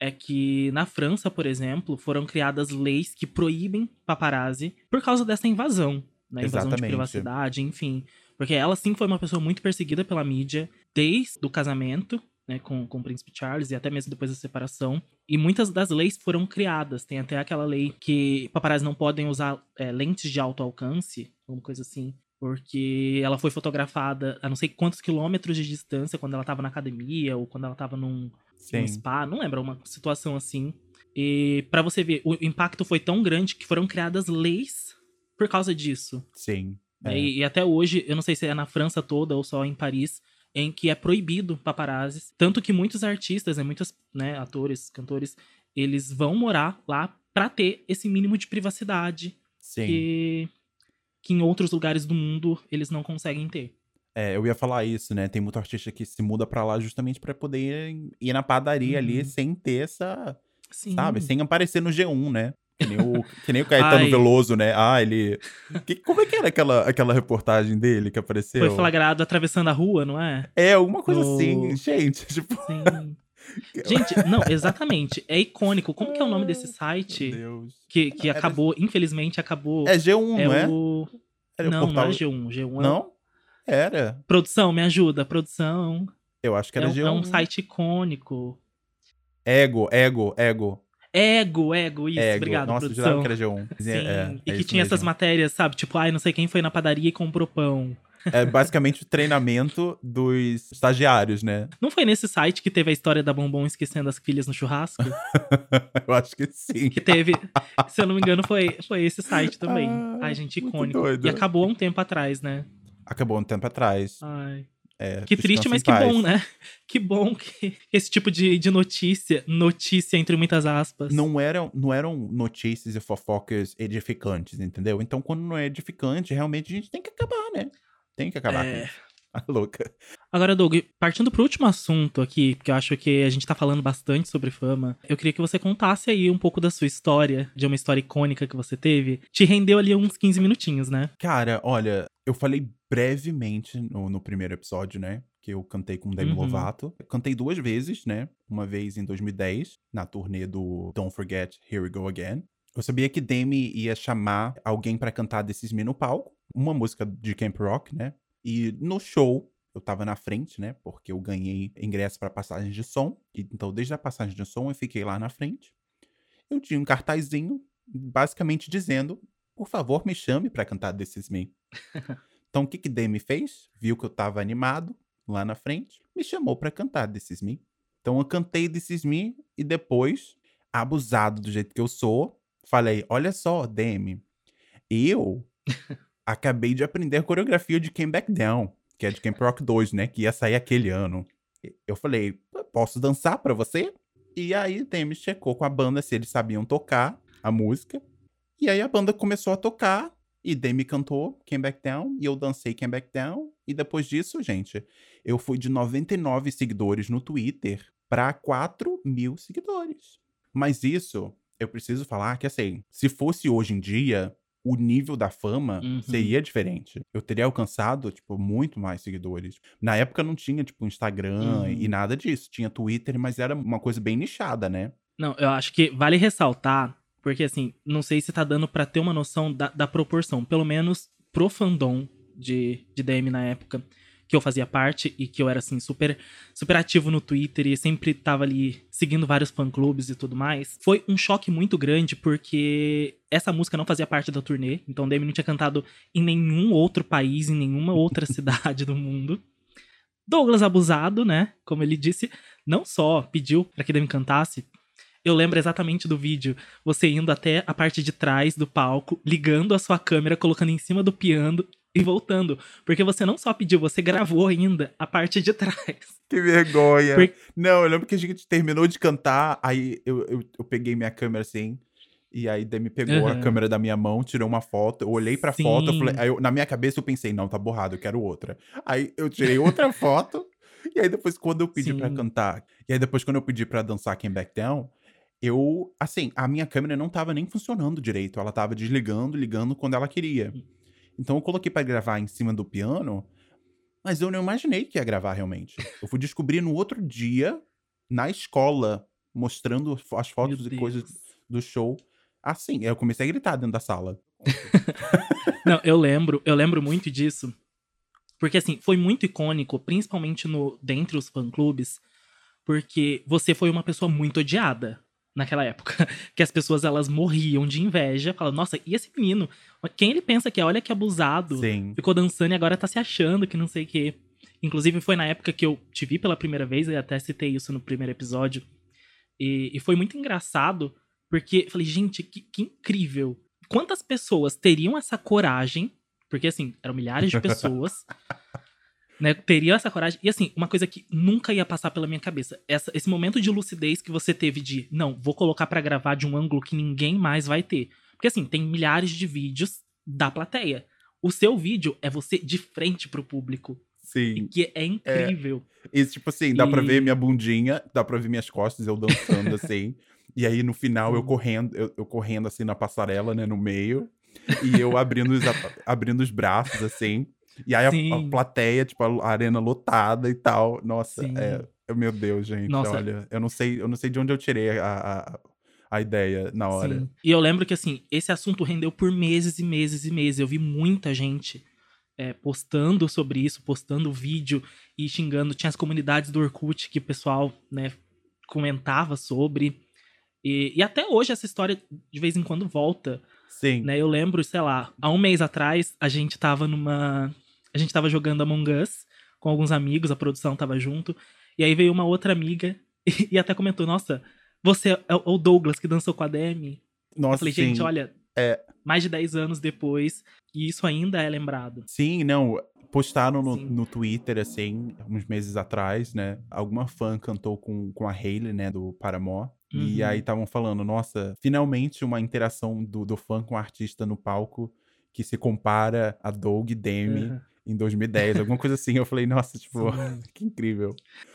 é que na França, por exemplo, foram criadas leis que proíbem paparazzi por causa dessa invasão, né? Invasão Exatamente. de privacidade, enfim. Porque ela sim foi uma pessoa muito perseguida pela mídia desde o casamento, né, com, com o príncipe Charles e até mesmo depois da separação. E muitas das leis foram criadas. Tem até aquela lei que paparazzi não podem usar é, lentes de alto alcance, alguma coisa assim, porque ela foi fotografada a não sei quantos quilômetros de distância quando ela tava na academia ou quando ela tava num, num spa, não lembro, uma situação assim. E para você ver, o impacto foi tão grande que foram criadas leis por causa disso. Sim. É. E, e, até hoje, eu não sei se é na França toda ou só em Paris, em que é proibido paparazzis. Tanto que muitos artistas, né, muitos né, atores, cantores, eles vão morar lá para ter esse mínimo de privacidade. Sim. Que que em outros lugares do mundo eles não conseguem ter. É, eu ia falar isso, né? Tem muito artista que se muda para lá justamente para poder ir na padaria uhum. ali sem ter essa. Sim. Sabe? Sem aparecer no G1, né? Que nem o, que nem o Caetano Ai. Veloso, né? Ah, ele. Que, como é que era aquela, aquela reportagem dele que apareceu? Foi flagrado atravessando a rua, não é? É, alguma coisa assim, gente. [laughs] Tipo. Sim. Gente, não, exatamente. É icônico. Como que é o nome desse site? Que, que acabou, infelizmente, acabou. É G1, é não é? O... Era não, o portal... não é G1. G1 é... Não? Era. Produção, me ajuda. Produção. Eu acho que era é, G1. É um site icônico. Ego, ego, ego. Ego, ego, isso, ego. obrigado, Nossa, produção. que era G1. Sim, é, e é que tinha mesmo. essas matérias, sabe? Tipo, ai, não sei quem foi na padaria e comprou pão. É basicamente o treinamento dos estagiários, né? Não foi nesse site que teve a história da Bombom esquecendo as filhas no churrasco? [laughs] eu acho que sim. Que teve, se eu não me engano, foi, foi esse site também. Ah, Ai, gente, icônico. E acabou um tempo atrás, né? Acabou um tempo atrás. Ai. É, que triste, mas que bom, né? Que bom que [laughs] esse tipo de, de notícia, notícia entre muitas aspas. Não eram, não eram notícias e fofocas edificantes, entendeu? Então, quando não é edificante, realmente a gente tem que acabar, né? Tem que acabar é... com isso. A [laughs] louca. Agora, Doug, partindo pro último assunto aqui, porque eu acho que a gente tá falando bastante sobre fama, eu queria que você contasse aí um pouco da sua história, de uma história icônica que você teve. Te rendeu ali uns 15 minutinhos, né? Cara, olha, eu falei brevemente no, no primeiro episódio, né? Que eu cantei com o Demi uhum. Lovato. Cantei duas vezes, né? Uma vez em 2010, na turnê do Don't Forget Here We Go Again. Eu sabia que Demi ia chamar alguém pra cantar Me no palco, uma música de Camp Rock, né? E no show, eu tava na frente, né? Porque eu ganhei ingresso pra passagem de som. Então, desde a passagem de som, eu fiquei lá na frente. Eu tinha um cartazinho, basicamente dizendo: por favor, me chame pra cantar Is Me. [laughs] então, o que que Demi fez? Viu que eu tava animado lá na frente, me chamou pra cantar Is Me. Então, eu cantei Is Me e depois, abusado do jeito que eu sou, falei: olha só, Demi, eu [laughs] acabei de aprender a coreografia de Came Back Down, que é de Camp Rock 2, né? Que ia sair aquele ano. Eu falei, posso dançar pra você? E aí Demi checou com a banda se eles sabiam tocar a música. E aí a banda começou a tocar e Demi cantou Came Back Down e eu dancei Came Back Down. E depois disso, gente, eu fui de 99 seguidores no Twitter para 4 mil seguidores. Mas isso, eu preciso falar que assim, se fosse hoje em dia, o nível da fama Uhum. seria diferente. Eu teria alcançado, tipo, muito mais seguidores. Na época não tinha, tipo, Instagram Uhum. e nada disso. Tinha Twitter, mas era uma coisa bem nichada, né? Não, eu acho que vale ressaltar, porque assim, não sei se tá dando pra ter uma noção da, da proporção, pelo menos pro fandom de, de DM na época, que eu fazia parte e que eu era assim, super, super ativo no Twitter e sempre tava ali seguindo vários fã-clubes e tudo mais. Foi um choque muito grande porque essa música não fazia parte da turnê, então DM não tinha cantado em nenhum outro país, em nenhuma outra [laughs] cidade do mundo. Douglas abusado, né? Como ele disse, não só pediu pra que Demi cantasse, eu lembro exatamente do vídeo, você indo até a parte de trás do palco, ligando a sua câmera, colocando em cima do piano e voltando. Porque você não só pediu, você gravou ainda a parte de trás. [laughs] Que vergonha. Por- Não, eu lembro que a gente terminou de cantar, aí eu, eu, eu peguei minha câmera assim, e aí Demi pegou a Aham. câmera da minha mão, tirou uma foto, eu olhei pra foto, eu Sim. falei, aí eu- na minha cabeça eu pensei, não, tá borrado, eu quero outra. Aí eu tirei outra [laughs] foto, e aí depois quando eu pedi pra Sim. cantar, e aí depois quando eu pedi pra dançar Came Back Down, eu, assim, a minha câmera não tava nem funcionando direito, ela tava desligando, ligando quando ela queria. Então eu coloquei pra gravar em cima do piano, mas eu não imaginei que ia gravar realmente. Eu fui descobrir no outro dia, na escola, mostrando as fotos e coisas do show. Assim, eu comecei a gritar dentro da sala. [laughs] Não, eu lembro, eu lembro muito disso. Porque assim, foi muito icônico, principalmente no dentre os fã-clubes, porque você foi uma pessoa muito odiada naquela época, [laughs] que as pessoas elas morriam de inveja, falando: "Nossa, e esse menino? Quem ele pensa que é? Olha que abusado". Sim. ficou dançando e agora tá se achando que não sei o quê. Inclusive, foi na época que eu te vi pela primeira vez, eu até citei isso no primeiro episódio. E, e foi muito engraçado, porque falei, gente, que, que incrível. Quantas pessoas teriam essa coragem? Porque, assim, eram milhares de [laughs] pessoas. Né, teriam essa coragem. E, assim, uma coisa que nunca ia passar pela minha cabeça. Essa, esse momento de lucidez que você teve de, não, vou colocar pra gravar de um ângulo que ninguém mais vai ter. Porque, assim, tem milhares de vídeos da plateia. O seu vídeo é você de frente pro público. Sim. Que é incrível. E, tipo assim, dá pra E- ver minha bundinha, dá pra ver minhas costas, eu dançando assim. E aí, no final, eu Sim. correndo, eu, eu correndo assim na passarela, né, no meio. E eu abrindo os, abrindo os braços, assim. E aí a, a plateia, tipo, a arena lotada e tal. Nossa, é. Meu Deus, gente. Nossa. Olha, eu não sei, eu não sei de onde eu tirei a, a, a ideia na hora. Sim. E eu lembro que, assim, esse assunto rendeu por meses e meses e meses. Eu vi muita gente é, postando sobre isso, postando vídeo e xingando. Tinha as comunidades do Orkut que o pessoal, né, comentava sobre. E, e até hoje essa história de vez em quando volta. Sim. né? Eu lembro, sei lá, há um mês atrás, a gente tava numa. A gente tava jogando Among Us com alguns amigos, a produção tava junto. E aí veio uma outra amiga [laughs] e, e até comentou: Nossa, você é o Douglas que dançou com a Demi? Nossa, Eu falei, sim. gente, olha, É. mais de 10 anos depois, e isso ainda é lembrado. Sim, não. Postaram no, Sim. no Twitter, assim, uns meses atrás, né? Alguma fã cantou com, com a Hayley, né? Do Paramore. E Uhum. aí estavam falando, nossa, finalmente uma interação do, do fã com o artista no palco que se compara a Doug e Demi Uhum. Em 2010, alguma coisa assim. Eu falei, nossa, tipo, [laughs] que incrível.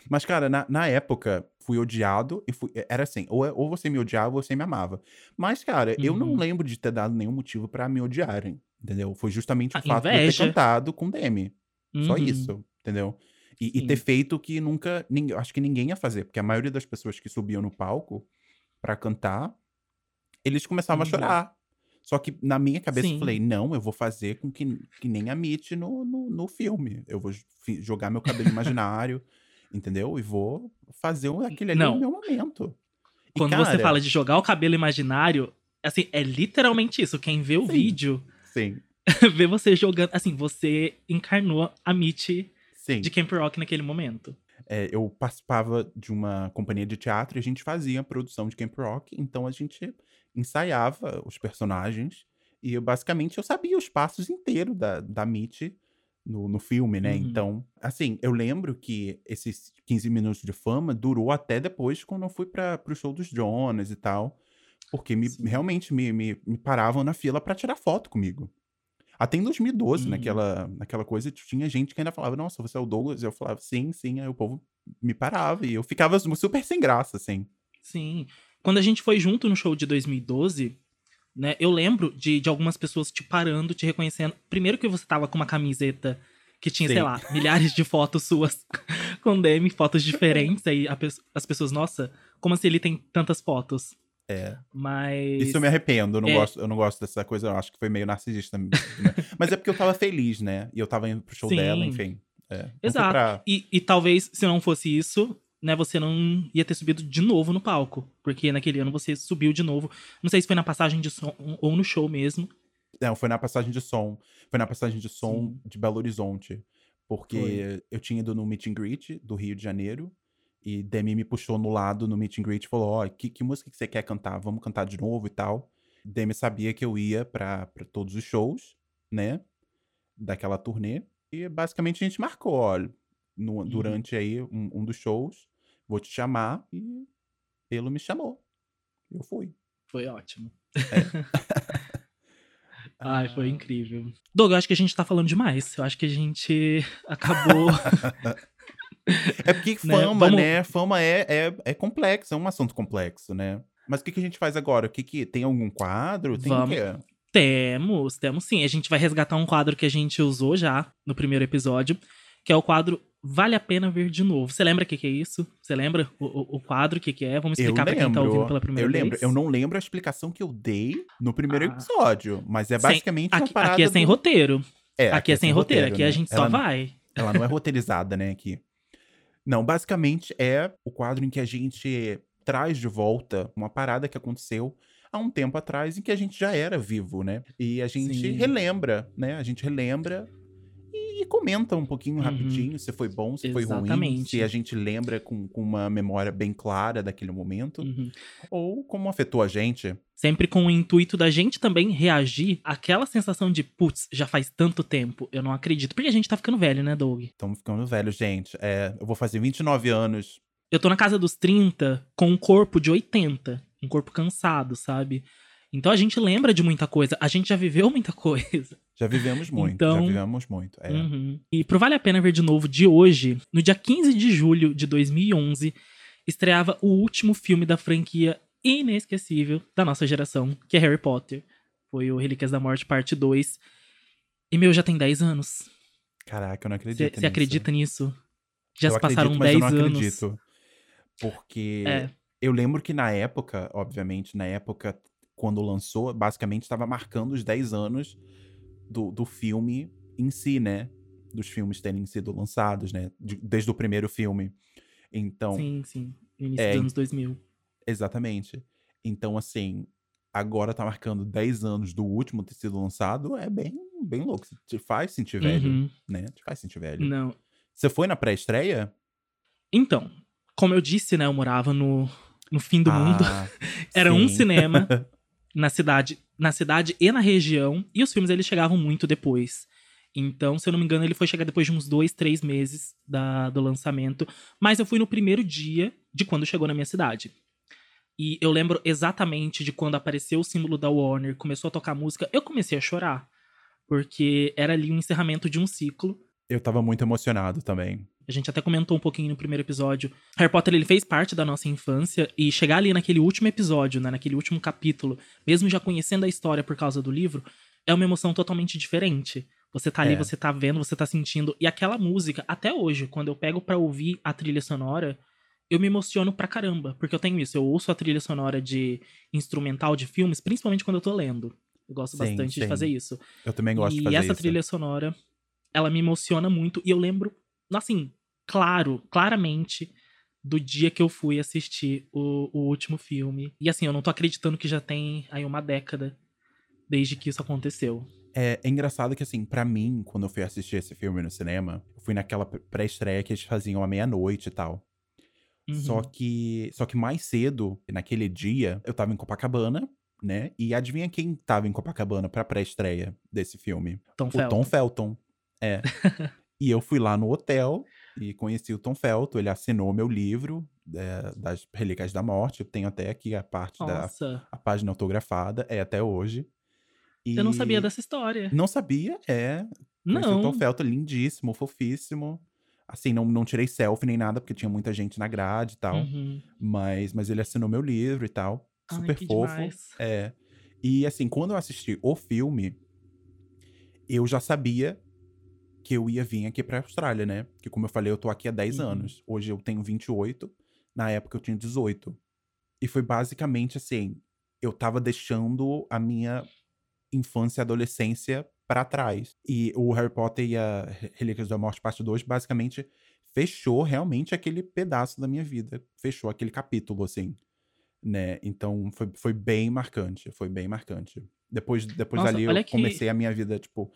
Mas, cara, na, na época, fui odiado e fui. Era assim, ou, ou você me odiava ou você me amava. Mas, cara, eu não Uhum. lembro de ter dado nenhum motivo pra me odiarem. Entendeu? Foi justamente o Ah, fato de eu ter inveja. cantado com Demi. Só Uhum. isso, entendeu? E, e ter feito o que nunca. ninguém- acho que ninguém ia fazer, porque a maioria das pessoas que subiam no palco pra cantar eles começavam Uhum. a chorar. Só que na minha cabeça eu Sim. falei, não, eu vou fazer com que, que nem a Mitty no, no, no filme. Eu vou jogar meu cabelo imaginário, entendeu? E vou fazer aquele ali Não. no meu momento. E, Quando você cara, fala de jogar o cabelo imaginário, assim, é literalmente isso. Quem vê o Sim. vídeo Sim, [laughs] vê você jogando. Assim, você encarnou a Mitty sim. de Camp Rock naquele momento. É, eu participava de uma companhia de teatro e a gente fazia a produção de Camp Rock, então a gente ensaiava os personagens e eu, basicamente eu sabia os passos inteiros da, da Mitty no, no filme, né? Uhum. Então, assim, eu lembro que esses 15 minutos de fama durou até depois quando eu fui para pro show dos Jonas e tal, porque me, realmente me, me, me paravam na fila para tirar foto comigo. Até em 2012, Uhum. naquela, naquela coisa, tinha gente que ainda falava, nossa, você é o Douglas? Eu falava, sim, sim. Aí o povo me parava e eu ficava super sem graça, assim. Sim. Quando a gente foi junto no show de 2012, né, eu lembro de, de algumas pessoas te parando, te reconhecendo. Primeiro que você tava com uma camiseta que tinha, sei Sim. lá, milhares de fotos suas [laughs] com Demi, fotos diferentes. Aí pe- as pessoas, nossa, como assim ele tem tantas fotos? É. Mas. Isso eu me arrependo, eu não, É. gosto, eu não gosto dessa coisa, eu acho que foi meio narcisista. né? [laughs] Mas é porque eu tava feliz, né? E eu tava indo pro show Sim. dela, enfim. É. Exato. pra- E, e talvez, se não fosse isso, né, você não ia ter subido de novo no palco. Porque naquele ano você subiu de novo. Não sei se foi na passagem de som ou no show mesmo. Não, foi na passagem de som. Foi na passagem de som Sim. de Belo Horizonte. Porque Foi. eu tinha ido no meet and greet do Rio de Janeiro. E Demi me puxou no lado no meet and greet e falou: Ó, que, que música que você quer cantar? Vamos cantar de novo e tal. Demi sabia que eu ia pra, pra todos os shows, né? Daquela turnê. E basicamente a gente marcou, olha, no- Uhum. durante aí um, um dos shows, vou te chamar. E ele me chamou. Eu fui. Foi ótimo. É. [laughs] Ai, foi Ah. incrível. Doug, eu acho que a gente tá falando demais. Eu acho que a gente [laughs] acabou. [laughs] É porque [laughs] Né, fama, vamos- né? Fama é, é, é complexo, é um assunto complexo, né? Mas o que, que a gente faz agora? O que que tem algum quadro? Tem Vamos. o quê? temos, temos sim. A gente vai resgatar um quadro que a gente usou já no primeiro episódio, que é o quadro Vale a Pena Ver de Novo. Você lembra o que, que é isso? Você lembra o, o, o quadro, o que, que é? Vamos Eu explicar pra quem tá ouvindo pela primeira eu vez. lembro. Eu não lembro a explicação que eu dei no primeiro Ah. episódio, mas é Sem- basicamente uma Aqui, parada aqui é sem do- roteiro. É, aqui, é sem roteiro. Aqui a né? gente ela, só vai. Ela não é roteirizada, né, aqui. Não, basicamente é o quadro em que a gente traz de volta uma parada que aconteceu há um tempo atrás em que a gente já era vivo, né? E a gente Sim. relembra, né? A gente relembra e, comenta um pouquinho Uhum. rapidinho se foi bom, se foi ruim, Exatamente. se a gente lembra com, com uma memória bem clara daquele momento, Uhum. ou como afetou a gente. Sempre com o intuito da gente também reagir àquela sensação de, putz, já faz tanto tempo, eu não acredito. Porque a gente tá ficando velho, né, Doug? Estamos ficando velhos, gente. É, eu vou fazer 29 anos. Eu tô na casa dos 30 com um corpo de 80. Um corpo cansado, sabe? Então a gente lembra de muita coisa. A gente já viveu muita [laughs] coisa. Já vivemos muito, Então- já vivemos muito. É. Uhum. E pro Vale a Pena Ver de Novo de hoje, no dia 15 de julho de 2011, estreava o último filme da franquia inesquecível da nossa geração, que é Harry Potter. Foi o Relíquias da Morte, parte 2. E meu, já tem 10 anos. Caraca, eu não acredito Você acredita nisso? Já eu se passaram acredito, mas 10 eu não anos. acredito. Porque É. eu lembro que na época, obviamente, na época, quando lançou, basicamente estava marcando os 10 anos do, do filme em si, né? Dos filmes terem sido lançados, né? De- desde o primeiro filme. Então, Sim, sim. Início É, dos anos 2000. exatamente. Então, assim, agora tá marcando 10 anos do último ter sido lançado, é bem, bem louco. Te faz sentir velho, Uhum. né? Te faz sentir velho. Não. Você foi na pré-estreia? Então, como eu disse, né, eu morava no, no fim do mundo. Ah, [laughs] Era um sim. cinema [laughs] na cidade, na cidade e na região, e os filmes eles chegavam muito depois. Então, se eu não me engano, ele foi chegar depois de uns dois, três meses da, do lançamento. Mas eu fui no primeiro dia de quando chegou na minha cidade. E eu lembro exatamente de quando apareceu o símbolo da Warner, começou a tocar música, eu comecei a chorar. Porque era ali o encerramento de um ciclo. Eu tava muito emocionado também. A gente até comentou um pouquinho no primeiro episódio. Harry Potter ele fez parte da nossa infância e chegar ali naquele último episódio, né, naquele último capítulo, mesmo já conhecendo a história por causa do livro, é uma emoção totalmente diferente. Você tá ali, É. você tá vendo, você tá sentindo e aquela música, até hoje, quando eu pego pra ouvir a trilha sonora, eu me emociono pra caramba, porque eu tenho isso. Eu ouço a trilha sonora de instrumental de filmes, principalmente quando eu tô lendo. Eu gosto Sim, bastante sim. de fazer isso. Eu também gosto e de fazer essa isso. trilha sonora, ela me emociona muito. E eu lembro, assim, claro, claramente, do dia que eu fui assistir o, o último filme. E assim, eu não tô acreditando que já tem aí uma década desde que isso aconteceu. É, é engraçado que, assim, pra mim, quando eu fui assistir esse filme no cinema, eu fui naquela pré-estreia que eles faziam à meia-noite e tal. Uhum. Só que só que mais cedo, naquele dia, eu tava em Copacabana, né? E adivinha quem tava em Copacabana pra pré-estreia desse filme? Tom O Felton. Tom Felton. É. [laughs] e eu fui lá no hotel e conheci o Tom Felton. Ele assinou meu livro é, das Relíquias da Morte. Eu tenho até aqui a parte da Nossa, a página autografada, é até hoje. eu não sabia E- dessa história. Não sabia, é. Conheci o Não. Tom Felton, lindíssimo, fofíssimo. Assim, não, não tirei selfie nem nada, porque tinha muita gente na grade e tal. Uhum. Mas, mas ele assinou meu livro e tal. Ai, Super que fofo. demais. É. E assim, quando eu assisti o filme, eu já sabia que eu ia vir aqui pra Austrália, né? Que como eu falei, eu tô aqui há 10 Uhum. anos. Hoje eu tenho 28. Na época eu tinha 18. E foi basicamente assim, eu tava deixando a minha infância e adolescência pra trás. E o Harry Potter e a Re- Relíquias da Morte parte 2 basicamente fechou realmente aquele pedaço da minha vida. Fechou aquele capítulo, assim. Né? Então foi, foi bem marcante. Foi bem marcante. Depois, depois Nossa, olha eu que- comecei a minha vida, tipo,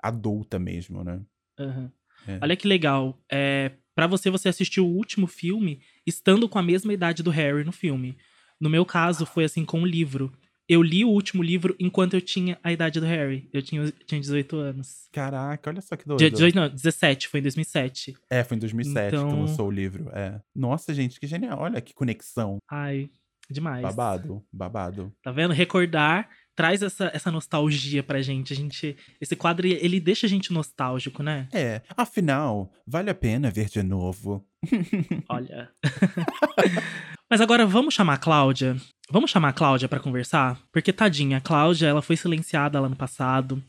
adulta mesmo, né? Aham. É. Olha que legal. É, para você, você assistiu o último filme estando com a mesma idade do Harry no filme. No meu caso, foi assim com o livro. Eu li o último livro enquanto eu tinha a idade do Harry. Eu tinha, tinha 18 anos. Caraca, olha só que doido. Dia 18, não, 17, foi em 2007. É, foi em 2007 que Então- lançou o livro. É. Nossa, gente, que genial. Olha que conexão. Ai, demais. Babado, babado. Tá vendo? Recordar traz essa, essa nostalgia pra gente. A gente. Esse quadro, ele deixa a gente nostálgico, né? É, afinal, vale a pena ver de novo. [laughs] Olha. [laughs] Mas agora vamos chamar a Cláudia. Vamos chamar a Cláudia pra conversar? Porque, tadinha, a Cláudia, ela foi silenciada lá no passado.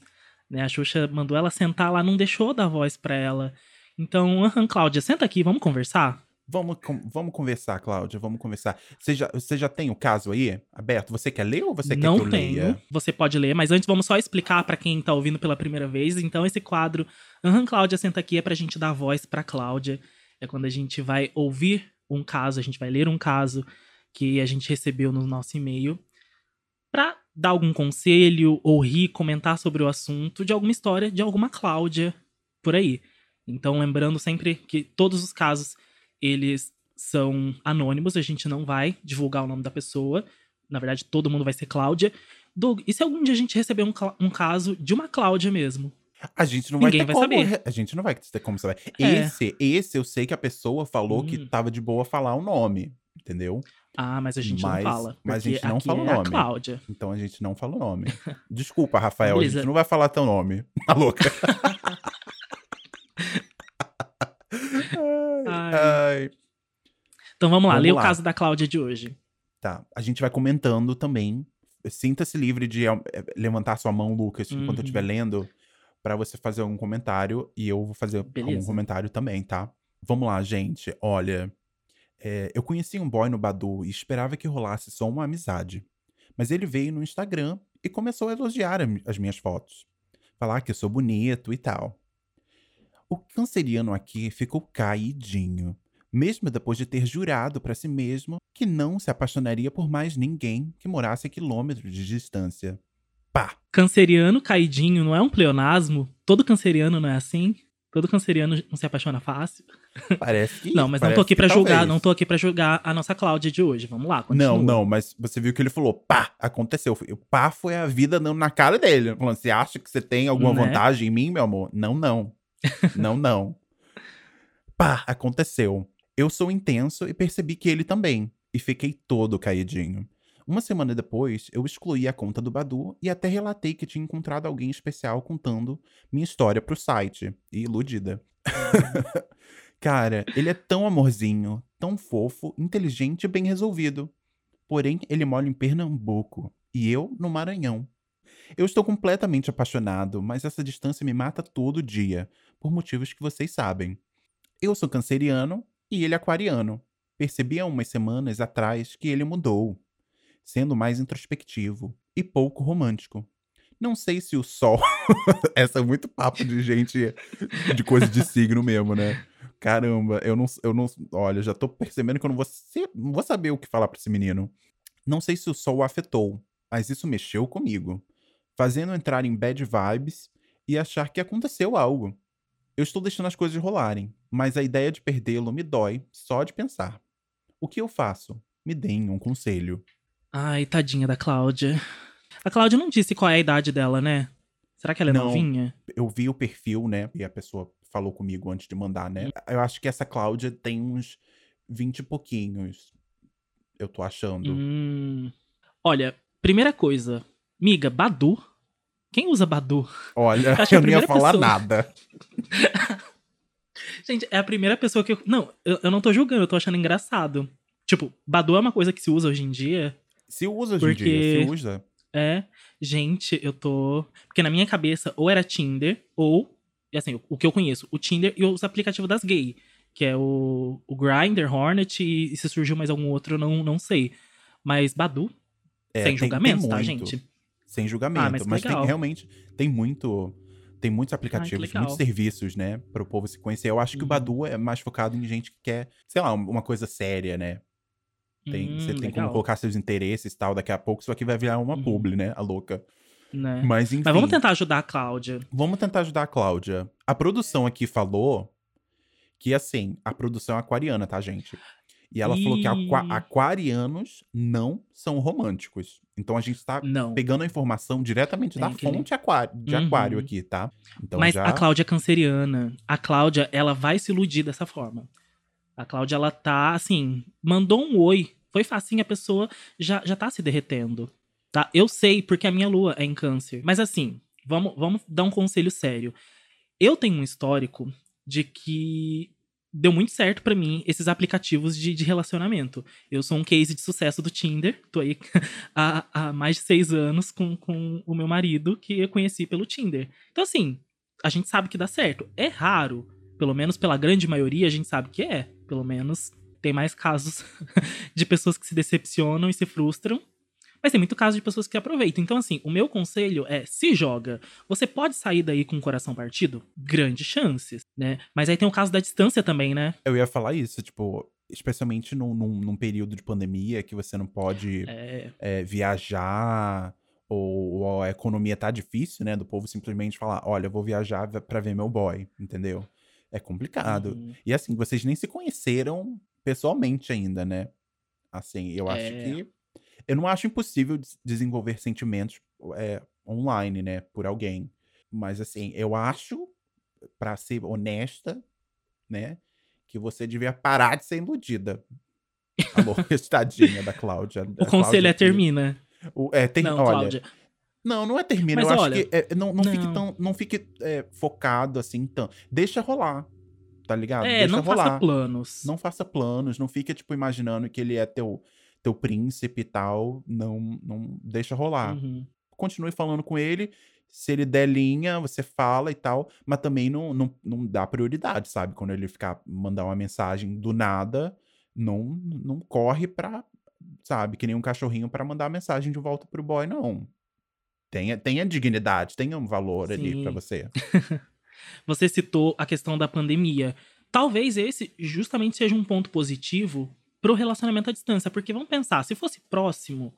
Né? A Xuxa mandou ela sentar lá, não deixou dar voz pra ela. Então, aham, Cláudia, senta aqui, vamos conversar? Vamos, vamos conversar, Cláudia, vamos conversar. Você já, você já tem o caso aí aberto? Você quer ler ou você quer não que eu tenho. leia? Você pode ler, mas antes vamos só explicar pra quem tá ouvindo pela primeira vez. Então, esse quadro, aham, Cláudia, senta aqui, é pra gente dar voz pra Cláudia. É quando a gente vai ouvir um caso, a gente vai ler um caso que a gente recebeu no nosso e-mail pra dar algum conselho ou rir, comentar sobre o assunto de alguma história de alguma Cláudia por aí. Então, lembrando sempre que todos os casos eles são anônimos, a gente não vai divulgar o nome da pessoa. Na verdade, todo mundo vai ser Cláudia. Doug, e se algum dia a gente receber um, um caso de uma Cláudia mesmo? A gente não Ninguém vai ter vai como. saber. A gente não vai ter como saber. É. Esse, esse eu sei que a pessoa falou que Hum. tava de boa falar o nome, entendeu? Ah, mas a gente Mas- não fala. mas a gente não fala o é a nome. Cláudia. Então a gente não fala o nome. Desculpa, Rafael, a Beleza. gente não vai falar teu nome. Tá louca? [laughs] Ai. Então vamos lá, Vamos lê o caso da Cláudia de hoje. Tá. A gente vai comentando também. Sinta-se livre de eh, levantar sua mão, Lucas, enquanto eu Uhum. estiver lendo, pra você fazer algum comentário. E eu vou fazer algum Beleza. comentário também, tá? Vamos lá, gente. Olha, é, eu conheci um boy no Badu e esperava que rolasse só uma amizade. Mas ele veio no Instagram e começou a elogiar as minhas fotos. Falar que eu sou bonito e tal. O canceriano aqui ficou caidinho mesmo depois de ter jurado para si mesmo que não se apaixonaria por mais ninguém que morasse a quilômetros de distância. Pá! Canceriano caidinho não é um pleonasmo? Todo canceriano não é assim? Todo canceriano não se apaixona fácil? [laughs] Parece que. Não, mas não tô aqui pra julgar, não tô aqui pra julgar a nossa Cláudia de hoje. Vamos lá, continua. Não, não, mas você viu que ele falou, pá, aconteceu. O pá foi a vida na cara dele. Falando, você acha que você tem alguma Né? vantagem em mim, meu amor? Não, não. Não, não. Pá, aconteceu. Eu sou intenso e percebi que ele também. E fiquei todo caidinho. Uma semana depois, eu excluí a conta do Badu e até relatei que tinha encontrado alguém especial contando minha história pro site. E iludida. [laughs] Cara, ele é tão amorzinho, tão fofo, inteligente e bem resolvido. Porém, ele mora em Pernambuco e eu no Maranhão. Eu estou completamente apaixonado, mas essa distância me mata todo dia, por motivos que vocês sabem. Eu sou canceriano e ele é aquariano. Percebi há umas semanas atrás que ele mudou, sendo mais introspectivo e pouco romântico. Não sei se o sol. [laughs] Essa é muito papo de gente de coisa de signo mesmo, né? Caramba, eu não, eu não. Olha, já tô percebendo que eu não vou, ser, não vou saber o que falar pra esse menino. Não sei se o sol o afetou, mas isso mexeu comigo, fazendo entrar em bad vibes e achar que aconteceu algo. Eu estou deixando as coisas rolarem, mas a ideia de perdê-lo me dói só de pensar. O que eu faço? Me deem um conselho. Ai, tadinha da Cláudia. A Cláudia não disse qual é a idade dela, né? Será que ela é Não. novinha? Eu vi o perfil, né? E a pessoa falou comigo antes de mandar, né? Eu acho que essa Cláudia tem uns 20 e pouquinhos. Eu tô achando. Hum. Olha, primeira coisa. Miga, Badu. Quem usa Badu? Olha, que a eu não ia falar pessoa- nada. [laughs] Gente, é a primeira pessoa que eu. Não, eu, eu não tô julgando, eu tô achando engraçado. Tipo, Badu é uma coisa que se usa hoje em dia. Se usa hoje em dia, Porque- se usa. É. Gente, eu tô. Porque na minha cabeça, ou era Tinder, ou. Assim, o que eu conheço, o Tinder e os aplicativos das gay. Que é o, o Grindr, Hornet, e, e se surgiu mais algum outro, eu não, não sei. Mas Badu, É, sem julgamentos, tá, gente? Sem julgamento. Ah, mas mas tem realmente. Tem muito. Tem muitos aplicativos, legal. muitos serviços, né? Para o povo se conhecer. Eu acho que o Uhum. Badu é mais focado em gente que quer, sei lá, uma coisa séria, né? Tem, Hum, você tem como legal, colocar seus interesses e tal. Daqui a pouco isso aqui vai virar uma Uhum. publi, né? A louca. né? Mas enfim. Mas vamos tentar ajudar a Cláudia. Vamos tentar ajudar a Cláudia. A produção aqui falou que, assim, a produção é aquariana, tá, gente? E ela falou que aqua- aquarianos não são românticos. Então a gente tá Não. pegando a informação diretamente Tem da fonte aquário, de Uhum. aquário aqui, tá? Então Mas já... a Cláudia é canceriana. A Cláudia, ela vai se iludir dessa forma. A Cláudia, ela tá, assim, mandou um oi. Foi facinho, a pessoa já, já tá se derretendo. Tá? Eu sei, porque a minha lua é em câncer. Mas assim, vamos, vamos dar um conselho sério. Eu tenho um histórico de que deu muito certo pra mim esses aplicativos de, de relacionamento. Eu sou um case de sucesso do Tinder. Tô aí [laughs] há, há mais de seis anos com, com o meu marido, que eu conheci pelo Tinder. Então, assim, a gente sabe que dá certo. É raro, pelo menos pela grande maioria, a gente sabe que é. Pelo menos tem mais casos [laughs] de pessoas que se decepcionam e se frustram. Mas tem muito caso de pessoas que aproveitam. Então, assim, o meu conselho é: se joga. Você pode sair daí com o coração partido? Grandes chances, né? Mas aí tem o caso da distância também, né? Eu ia falar isso, tipo, especialmente num, num, num período de pandemia que você não pode É, é, viajar ou, ou a economia tá difícil, né? Do povo simplesmente falar, olha, eu vou viajar pra ver meu boy, entendeu? É complicado. uhum. E assim, vocês nem se conheceram pessoalmente ainda, né? Assim, eu acho É. que. Eu não acho impossível des- desenvolver sentimentos é, online, né? Por alguém. Mas assim, eu acho, pra ser honesta, né? Que você devia parar de ser iludida. Alô, [laughs] tadinha da Cláudia. [laughs] O conselho é termina. O, é, ter, Não, olha, Cláudia. não, não é termina. Mas eu olha, acho que é, não, não, fique não. tão, não fique é, focado assim tão. Deixa rolar, tá ligado? É, Deixa não rolar. faça planos. Não faça planos, não fica tipo imaginando que ele é teu teu príncipe e tal, não não deixa rolar. Uhum. Continue falando com ele. Se ele der linha, você fala e tal, mas também não, não, não dá prioridade, sabe? Quando ele ficar mandar uma mensagem do nada, não não corre pra, sabe, que nem um cachorrinho pra mandar mensagem de volta pro boy, não. Tenha, tenha dignidade, tenha um valor ali pra Sim. você. [laughs] Você citou a questão da pandemia. Talvez esse justamente seja um ponto positivo pro relacionamento à distância, porque vamos pensar, se fosse próximo,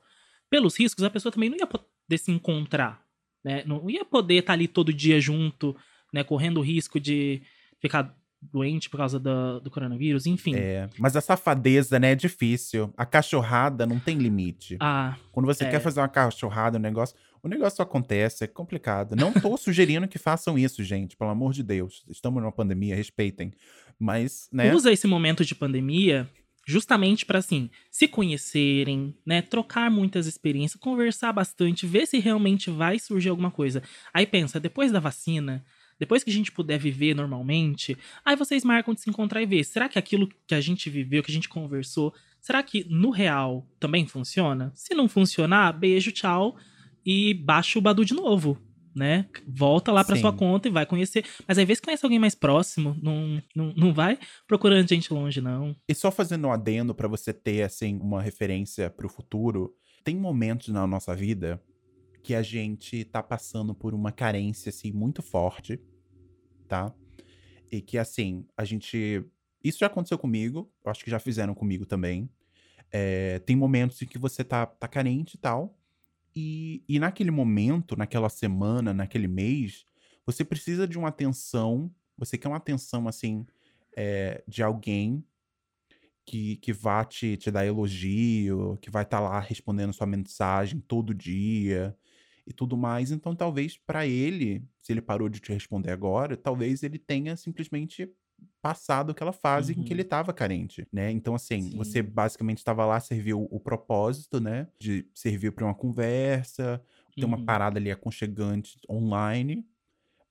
pelos riscos, a pessoa também não ia poder se encontrar, né? Não ia poder estar ali todo dia junto, né? Correndo o risco de ficar doente por causa da- do coronavírus, enfim. É, mas a safadeza, né, é difícil. A cachorrada não tem limite. Ah, Quando você é. quer fazer uma cachorrada, um negócio, o negócio acontece, é complicado. Não tô [laughs] sugerindo que façam isso, gente, pelo amor de Deus. Estamos numa pandemia, respeitem. Mas, né? usa esse momento de pandemia justamente para assim, se conhecerem, né, trocar muitas experiências, conversar bastante, ver se realmente vai surgir alguma coisa. Aí pensa, depois da vacina, depois que a gente puder viver normalmente, aí vocês marcam de se encontrar e ver, será que aquilo que a gente viveu, que a gente conversou, será que no real também funciona? Se não funcionar, beijo, tchau e baixa o Badu de novo. Né? Volta lá pra Sim. sua conta e vai conhecer. Mas às vezes conhece alguém mais próximo, não, não, não vai procurando gente longe, não. E só fazendo um adendo pra você ter, assim, uma referência pro futuro, tem momentos na nossa vida que a gente tá passando por uma carência, assim, muito forte, tá? E que, assim, a gente. Isso já aconteceu comigo, eu acho que já fizeram comigo também. É, tem momentos em que você tá, tá carente e tal. E, e naquele momento, naquela semana, naquele mês, você precisa de uma atenção. Você quer uma atenção, assim, é, de alguém que, que vá te, te dar elogio, que vai estar lá respondendo sua mensagem todo dia e tudo mais. Então, talvez pra ele, se ele parou de te responder agora, talvez ele tenha simplesmente passado aquela fase em que Uhum. ele estava carente, né? Então, assim, você Sim. basicamente estava lá, serviu o propósito, né? De servir para uma conversa, ter uma Uhum. parada ali aconchegante online,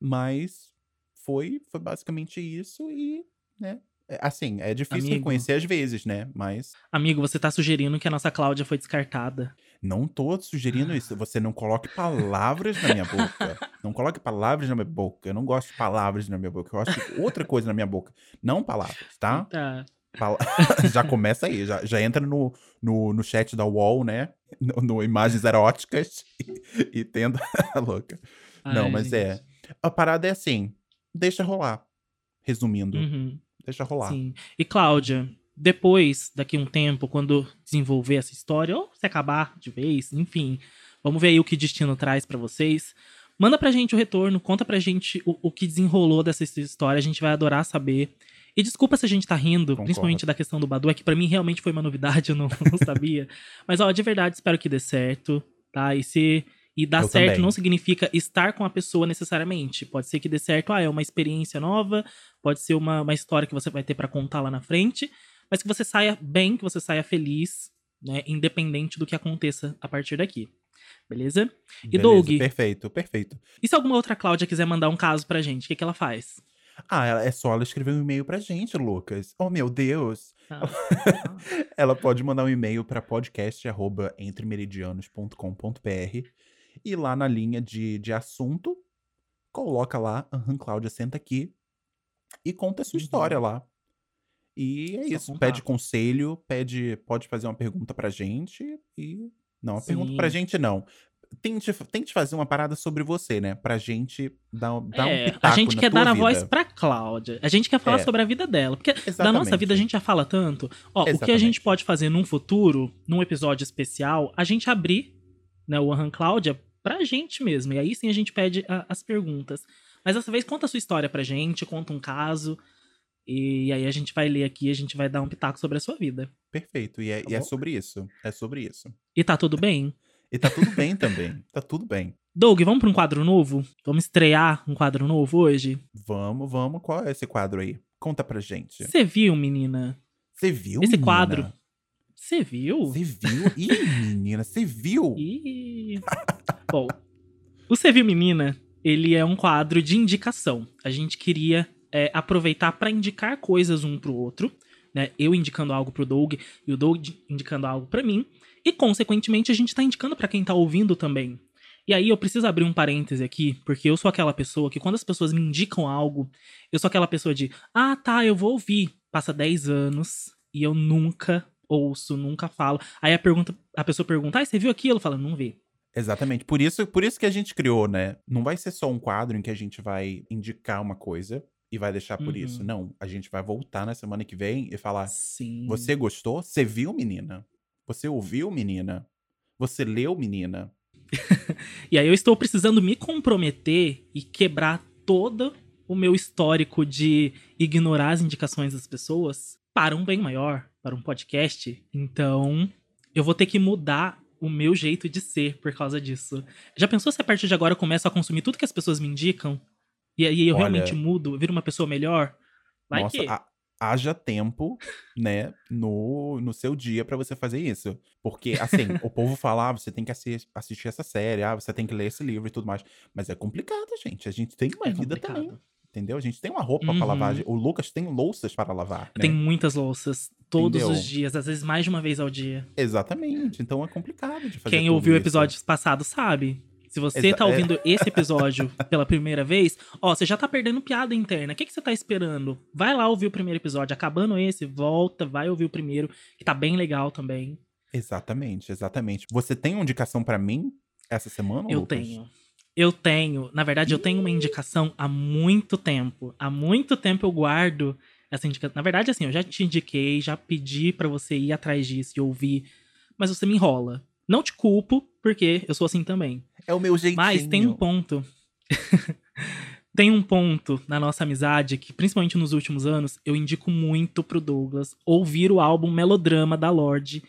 mas foi, foi basicamente isso e, né? é, Assim, é difícil Amigo. reconhecer às vezes, né? Mas Amigo, você tá sugerindo que a nossa Cláudia foi descartada. Não tô sugerindo isso. Você não coloque palavras na minha boca. Não coloque palavras na minha boca. Eu não gosto de palavras na minha boca. Eu gosto de outra coisa na minha boca. Não palavras, tá? Tá. Pala- [laughs] já começa aí. Já, já entra no, no, no chat da UOL, né? No, no imagens eróticas [laughs] e, e tenta. [laughs] louca. Não, Ai, mas é. gente. A parada é assim. Deixa rolar. Resumindo, Uhum. deixa rolar. Sim. E Cláudia, depois, daqui a um tempo, quando desenvolver essa história, ou se acabar de vez, enfim, vamos ver aí o que destino traz pra vocês. Manda pra gente o retorno, conta pra gente o, o que desenrolou dessa história, a gente vai adorar saber. E desculpa se a gente tá rindo, Concordo. principalmente da questão do Badu, é que pra mim realmente foi uma novidade, [laughs] eu não, não sabia. Mas, ó, de verdade, espero que dê certo, tá? E se. E dar Eu certo também. não significa estar com a pessoa necessariamente. Pode ser que dê certo, ah, é uma experiência nova, pode ser uma, uma história que você vai ter pra contar lá na frente, mas que você saia bem, que você saia feliz, né? Independente do que aconteça a partir daqui. Beleza? E Beleza, Doug? Perfeito, perfeito. E se alguma outra Cláudia quiser mandar um caso pra gente, o que, que ela faz? Ah, ela- é só ela escrever um e-mail pra gente, Lucas. Oh, meu Deus. Ah, [laughs] Ela pode mandar um e-mail para podcast@entremeridianos.com.br e lá na linha de, de assunto, coloca lá, aham, Cláudia, senta aqui e conta a sua Uhum. história lá. E é Só isso, contar. pede conselho, pede, pode fazer uma pergunta pra gente e não, uma pergunta pra gente não. Tente, tente fazer uma parada sobre você, né? Pra gente dar, dar é, um pitaco a gente quer dar a vida. voz pra Cláudia. A gente quer falar É. sobre a vida dela. Porque da nossa Exatamente. vida a gente já fala tanto. Ó, o que a Exatamente. gente pode fazer num futuro, num episódio especial, a gente abrir né, o Aham Cláudia pra gente mesmo. E aí sim a gente pede a- as perguntas. Mas dessa vez conta a sua história pra gente, conta um caso. E aí a gente vai ler aqui, a gente vai dar um pitaco sobre a sua vida. Perfeito, e é, Tá e é sobre isso. É sobre isso. E tá tudo bem? E tá tudo bem também. Tá tudo bem. Doug, vamos pra um quadro novo? Vamos estrear um quadro novo hoje? Vamos, vamos. Qual é esse quadro aí? Conta pra gente. Você viu, menina? Você viu, Esse menina? quadro. Você viu? Você viu? Ih, menina, você viu? [laughs] Ih. Bom, o Você Viu Menina, ele é um quadro de indicação. A gente queria é, aproveitar pra indicar coisas um pro outro, né? Eu indicando algo pro Doug e o Doug indicando algo pra mim. E, consequentemente, a gente tá indicando pra quem tá ouvindo também. E aí eu preciso abrir um parêntese aqui, porque eu sou aquela pessoa que quando as pessoas me indicam algo, eu sou aquela pessoa de, ah, tá, eu vou ouvir. Passa 10 anos e eu nunca ouço, nunca falo. Aí a, pergunta, a pessoa pergunta, ah, você viu aquilo? Fala, não vi. Exatamente. Por isso, por isso que a gente criou, né? Não vai ser só um quadro em que a gente vai indicar uma coisa e vai deixar por Uhum. isso. Não. A gente vai voltar na semana que vem e falar: Sim. Você gostou? Você viu, menina? Você ouviu, menina? Você leu, menina? [laughs] E aí eu estou precisando me comprometer e quebrar todo o meu histórico de ignorar as indicações das pessoas para um bem maior, para um podcast. Então, eu vou ter que mudar o meu jeito de ser por causa disso. Já pensou se a partir de agora eu começo a consumir tudo que as pessoas me indicam? E aí eu Olha- realmente mudo, eu viro uma pessoa melhor? Vai Nossa, que. ha- haja tempo, né, no, no seu dia pra você fazer isso. Porque, assim, o povo [laughs] fala, ah, você tem que assi- assistir essa série, ah, você tem que ler esse livro e tudo mais. Mas é complicado, gente. A gente tem uma É vida complicado. também, entendeu? A gente tem uma roupa Uhum. pra lavar. O Lucas tem louças para lavar, né? Tem muitas louças, todos Entendeu? os dias, às vezes mais de uma vez ao dia. Exatamente. Então é complicado de fazer Quem ouviu isso. episódios passados sabe. Se você Exa- tá é. ouvindo [laughs] esse episódio pela primeira vez, ó, você já tá perdendo piada interna. O que, que você tá esperando? Vai lá ouvir o primeiro episódio. Acabando esse, volta, vai ouvir o primeiro, que tá bem legal também. Exatamente, exatamente. Você tem uma indicação pra mim essa semana, Eu Lucas? tenho. Eu tenho. Na verdade, eu tenho uma indicação há muito tempo. Há muito tempo eu guardo essa indicação. Na verdade, assim, eu já te indiquei, já pedi pra você ir atrás disso e ouvir, mas você me enrola. Não te culpo, porque eu sou assim também. É o meu jeitinho. Mas tem um ponto. [laughs] tem um ponto na nossa amizade que, principalmente nos últimos anos, eu indico muito pro Douglas ouvir o álbum Melodrama da Lorde,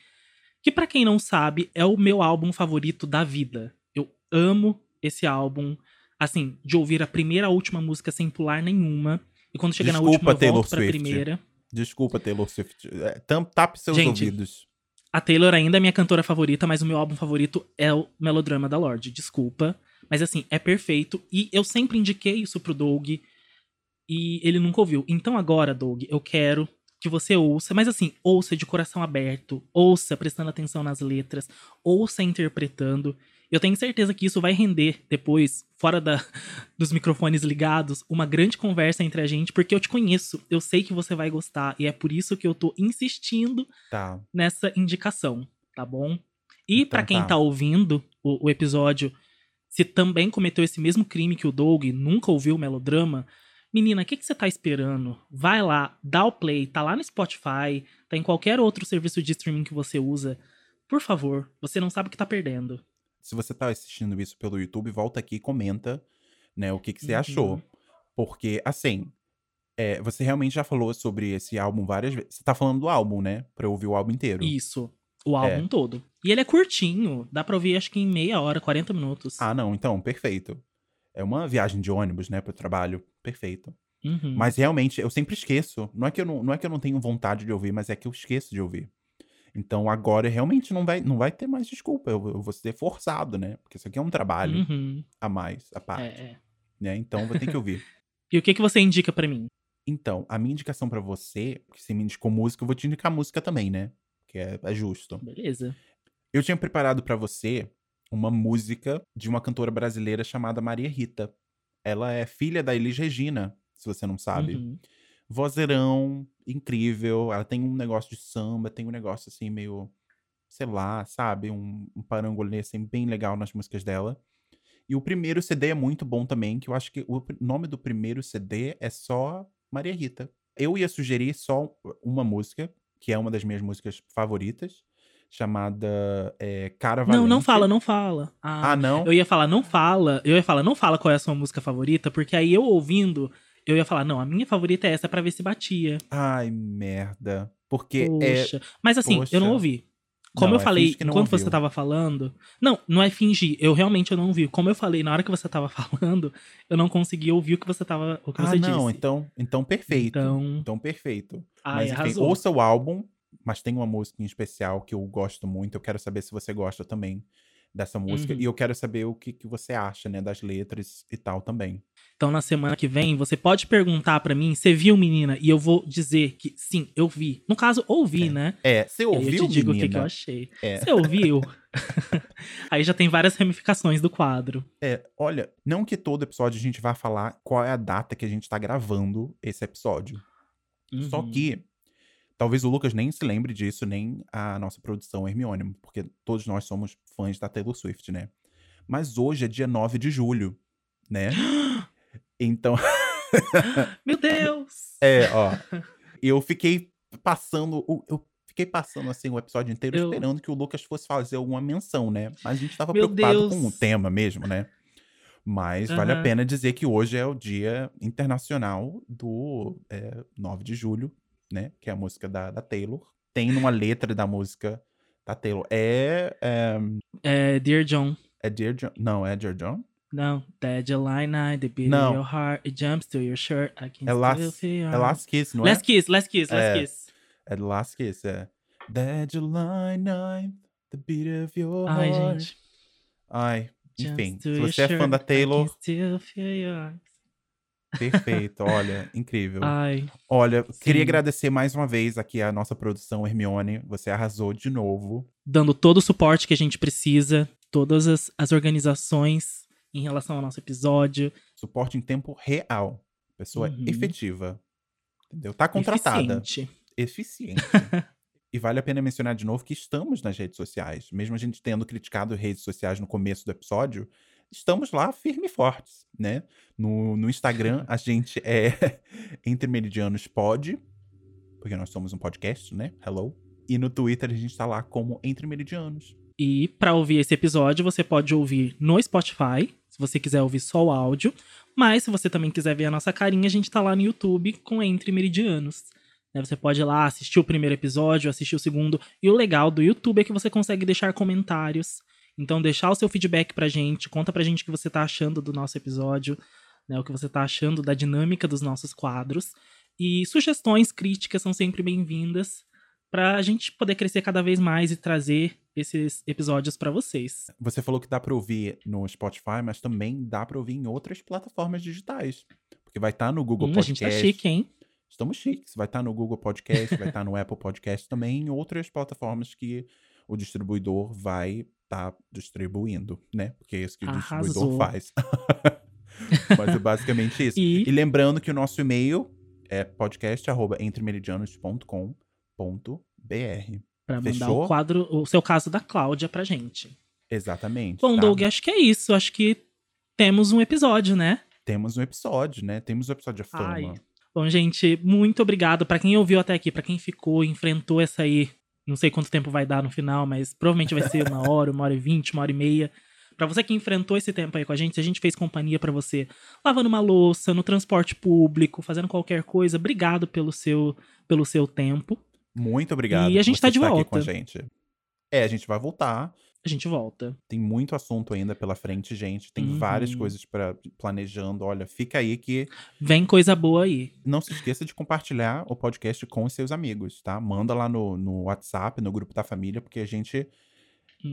que pra quem não sabe, é o meu álbum favorito da vida. Eu amo esse álbum, assim, de ouvir a primeira a última música sem pular nenhuma. E quando chega na Desculpa, última, eu Taylor volto pra Swift. primeira. Desculpa, Taylor Swift. É, Tape seus Gente, ouvidos. A Taylor ainda é minha cantora favorita, mas o meu álbum favorito é o Melodrama da Lorde. Desculpa. Mas assim, é perfeito. E eu sempre indiquei isso pro Doug. E ele nunca ouviu. Então agora, Doug, eu quero que você ouça. Mas assim, ouça de coração aberto. Ouça prestando atenção nas letras. Ouça interpretando. Eu tenho certeza que isso vai render depois, fora da, [laughs] dos microfones ligados, uma grande conversa entre a gente, porque eu te conheço. Eu sei que você vai gostar. E é por isso que eu tô insistindo Tá. nessa indicação, tá bom? E Então pra quem tá. tá ouvindo o, o episódio, se também cometeu esse mesmo crime que o Doug, e nunca ouviu o melodrama, menina, o que, que você tá esperando? Vai lá, dá o play, tá lá no Spotify, tá em qualquer outro serviço de streaming que você usa. Por favor, você não sabe o que tá perdendo. Se você tá assistindo isso pelo YouTube, volta aqui e comenta, né, o que, que você Uhum. achou. Porque, assim, é, você realmente já falou sobre esse álbum várias vezes. Você tá falando do álbum, né? Pra eu ouvir o álbum inteiro. Isso, o É. álbum todo. E ele é curtinho, dá pra ouvir acho que em meia hora, 40 minutos. Ah, não, então, perfeito. É uma viagem de ônibus, né, pro trabalho. Perfeito. Uhum. Mas realmente, eu sempre esqueço. Não é, que eu não, não é que eu não tenho vontade de ouvir, mas é que eu esqueço de ouvir. Então agora realmente não vai, não vai ter mais desculpa. Eu, eu vou ser forçado, né? Porque isso aqui é um trabalho Uhum. a mais, a É, parte. é. Né? Então vou ter que ouvir. [laughs] E o que, que você indica pra mim? Então, a minha indicação pra você, que você me indicou música, eu vou te indicar música também, né? Que é, é justo. Beleza. Eu tinha preparado pra você uma música de uma cantora brasileira chamada Maria Rita. Ela é filha da Elis Regina, se você não sabe. Uhum. Vozeirão, incrível. Ela tem um negócio de samba, tem um negócio assim meio, sei lá, sabe? Um, um parangolê assim bem legal nas músicas dela. E o primeiro CD é muito bom também, que eu acho que o nome do primeiro CD é só Maria Rita. Eu ia sugerir só uma música, que é uma das minhas músicas favoritas, chamada é, Cara Valente. Não, não fala, não fala. Ah, Ah, não? Eu ia falar, não fala. Eu ia falar, não fala qual é a sua música favorita, porque aí eu ouvindo, eu ia falar, não, a minha favorita é essa pra ver se batia. Ai, merda. Porque é. Poxa. Mas assim, eu não poxa. ouvi. Como Não, eu é falei, enquanto você tava falando. Não, não é fingir. Eu realmente eu não ouvi. Como eu falei, na hora que você tava [laughs] falando, eu não consegui ouvir o que você tava. O que Ah, você não, disse. então, então perfeito. Então, Então. perfeito. Ai, Mas enfim, ouça o álbum, mas tem uma música em especial que eu gosto muito. Eu quero saber se você gosta também dessa música. Uhum. E eu quero saber o que, que você acha, né, das letras e tal também. Então, na semana que vem, você pode perguntar pra mim, você viu, menina? E eu vou dizer que sim, eu vi. No caso, ouvi, né? É, você ouviu, eu te digo o que, menina? que eu achei. É. Você ouviu? [laughs] aí já tem várias ramificações do quadro. É, olha, não que todo episódio a gente vá falar qual é a data que a gente tá gravando esse episódio. Só Uhum. que talvez o Lucas nem se lembre disso, nem a nossa produção Hermione, porque todos nós somos fãs da Taylor Swift, né? Mas hoje é dia 9 de julho, né? [gasps] Então, [gasps] Meu Deus! é, ó. Eu fiquei passando. Eu fiquei passando assim o episódio inteiro Eu- esperando que o Lucas fosse fazer alguma menção, né? Mas a gente tava Meu preocupado Deus. com o tema mesmo, né? Mas vale a pena dizer que hoje é o dia internacional do é, 9 de julho, né? Que é a música da, da Taylor. Tem numa letra da música da Taylor. É. É, É, Dear John. é Dear John. Não, é Dear John? Não. That July night, the beat Não. of your heart, it jumps to your shirt. I can É still Last, feel your é Last Kiss, não é? Last Kiss, Last Kiss, Last É. Kiss. É The Last Kiss, é. That July night, the beat of your Ai, heart. gente. Ai, Jumps enfim. to Se your você é fã da shirt, I Taylor, can still feel your... perfeito. Olha, incrível. Ai, Olha, queria sim. agradecer mais uma vez aqui a nossa produção Hermione. Você arrasou de novo. dando todo o suporte que a gente precisa. todas as, as organizações em relação ao nosso episódio. Suporte em tempo real. Pessoa Uhum. efetiva. Entendeu? Tá contratada. Eficiente. Eficiente. [laughs] e vale a pena mencionar de novo que estamos nas redes sociais. Mesmo a gente tendo criticado redes sociais no começo do episódio, estamos lá firme e fortes, né? No, no Instagram, a gente é [laughs] Entre Meridianos Pod, porque nós somos um podcast, né? Hello. E no Twitter a gente tá lá como Entre Meridianos. E para ouvir esse episódio, você pode ouvir no Spotify, se você quiser ouvir só o áudio. Mas se você também quiser ver a nossa carinha, a gente tá lá no YouTube com Entre Meridianos. Né, Você pode ir lá assistir o primeiro episódio, assistir o segundo. E o legal do YouTube é que você consegue deixar comentários. Então, deixar o seu feedback pra gente. Conta pra gente o que você tá achando do nosso episódio, né? O que você tá achando da dinâmica dos nossos quadros. E sugestões, críticas são sempre bem-vindas pra gente poder crescer cada vez mais e trazer esses episódios pra vocês. Você falou que dá pra ouvir no Spotify, mas também dá pra ouvir em outras plataformas digitais. Porque vai estar no Google Hum, a Podcast. gente tá chique, hein? Estamos chiques. Vai estar no Google Podcast, vai estar no [laughs] Apple Podcast também, em outras plataformas que o distribuidor vai estar distribuindo, né? Porque é isso que o distribuidor Arrasou. faz. [laughs] Mas é basicamente isso. E E lembrando que o nosso e-mail é podcast@entremeridianos.com.br. pra mandar fechou? o quadro, o seu caso da Cláudia pra gente. Exatamente. Bom, tá? Doug, acho que é isso. Acho que temos um episódio, né? Temos um episódio, né? Temos um episódio de fama. Ai. Bom, gente, muito obrigado pra quem ouviu até aqui, pra quem ficou, enfrentou essa aí. Não sei quanto tempo vai dar no final, mas provavelmente vai ser uma [laughs] hora, uma hora e vinte, uma hora e meia. Pra você que enfrentou esse tempo aí com a gente, se a gente fez companhia pra você, lavando uma louça, no transporte público, fazendo qualquer coisa, obrigado pelo seu, pelo seu tempo. Muito obrigado. E a gente por tá de estar aqui volta. com a gente. É, a gente vai voltar. A gente volta. Tem muito assunto ainda pela frente, gente. Tem várias Uhum. coisas para planejando. Olha, fica aí que Vem coisa boa aí. não se esqueça de compartilhar o podcast com os seus amigos, tá? Manda lá no, no WhatsApp, no grupo da família, porque a gente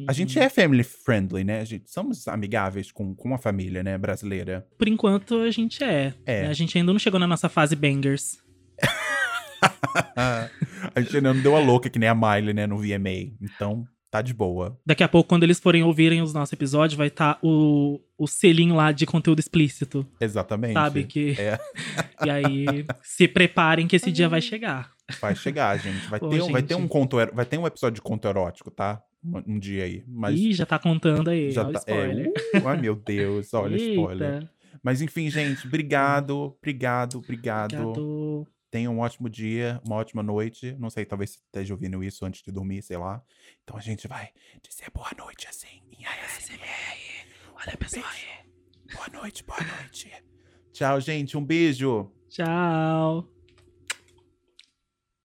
a gente Uhum. é family friendly, né? A gente, somos amigáveis com, com a família, né, brasileira. Por enquanto, a gente é. É. A gente ainda não chegou na nossa fase bangers. [laughs] [laughs] a gente não deu a louca que nem a Miley, né, no VMA. Então, tá de boa. Daqui a pouco, quando eles forem ouvirem os nossos episódios, vai estar o, o selinho lá de conteúdo explícito. Exatamente. Sabe? Que... É. [laughs] E aí, se preparem que esse dia vai chegar. Vai chegar, gente. Vai, Pô, ter, um- vai ter gente. um conto, vai ter um episódio de conto erótico, tá? Um, um dia aí. Mas Ih, já tá contando aí. já tá. É, spoiler. uh, ai, meu Deus, olha o [laughs] spoiler. Mas enfim, gente, obrigado, obrigado, obrigado. obrigado. Tenha um ótimo dia, uma ótima noite. Não sei, talvez você esteja ouvindo isso antes de dormir, sei lá. Então a gente vai dizer boa noite assim, em ASMR. Olha, pessoal. Boa noite, boa noite. Tchau, gente. Um beijo. Tchau.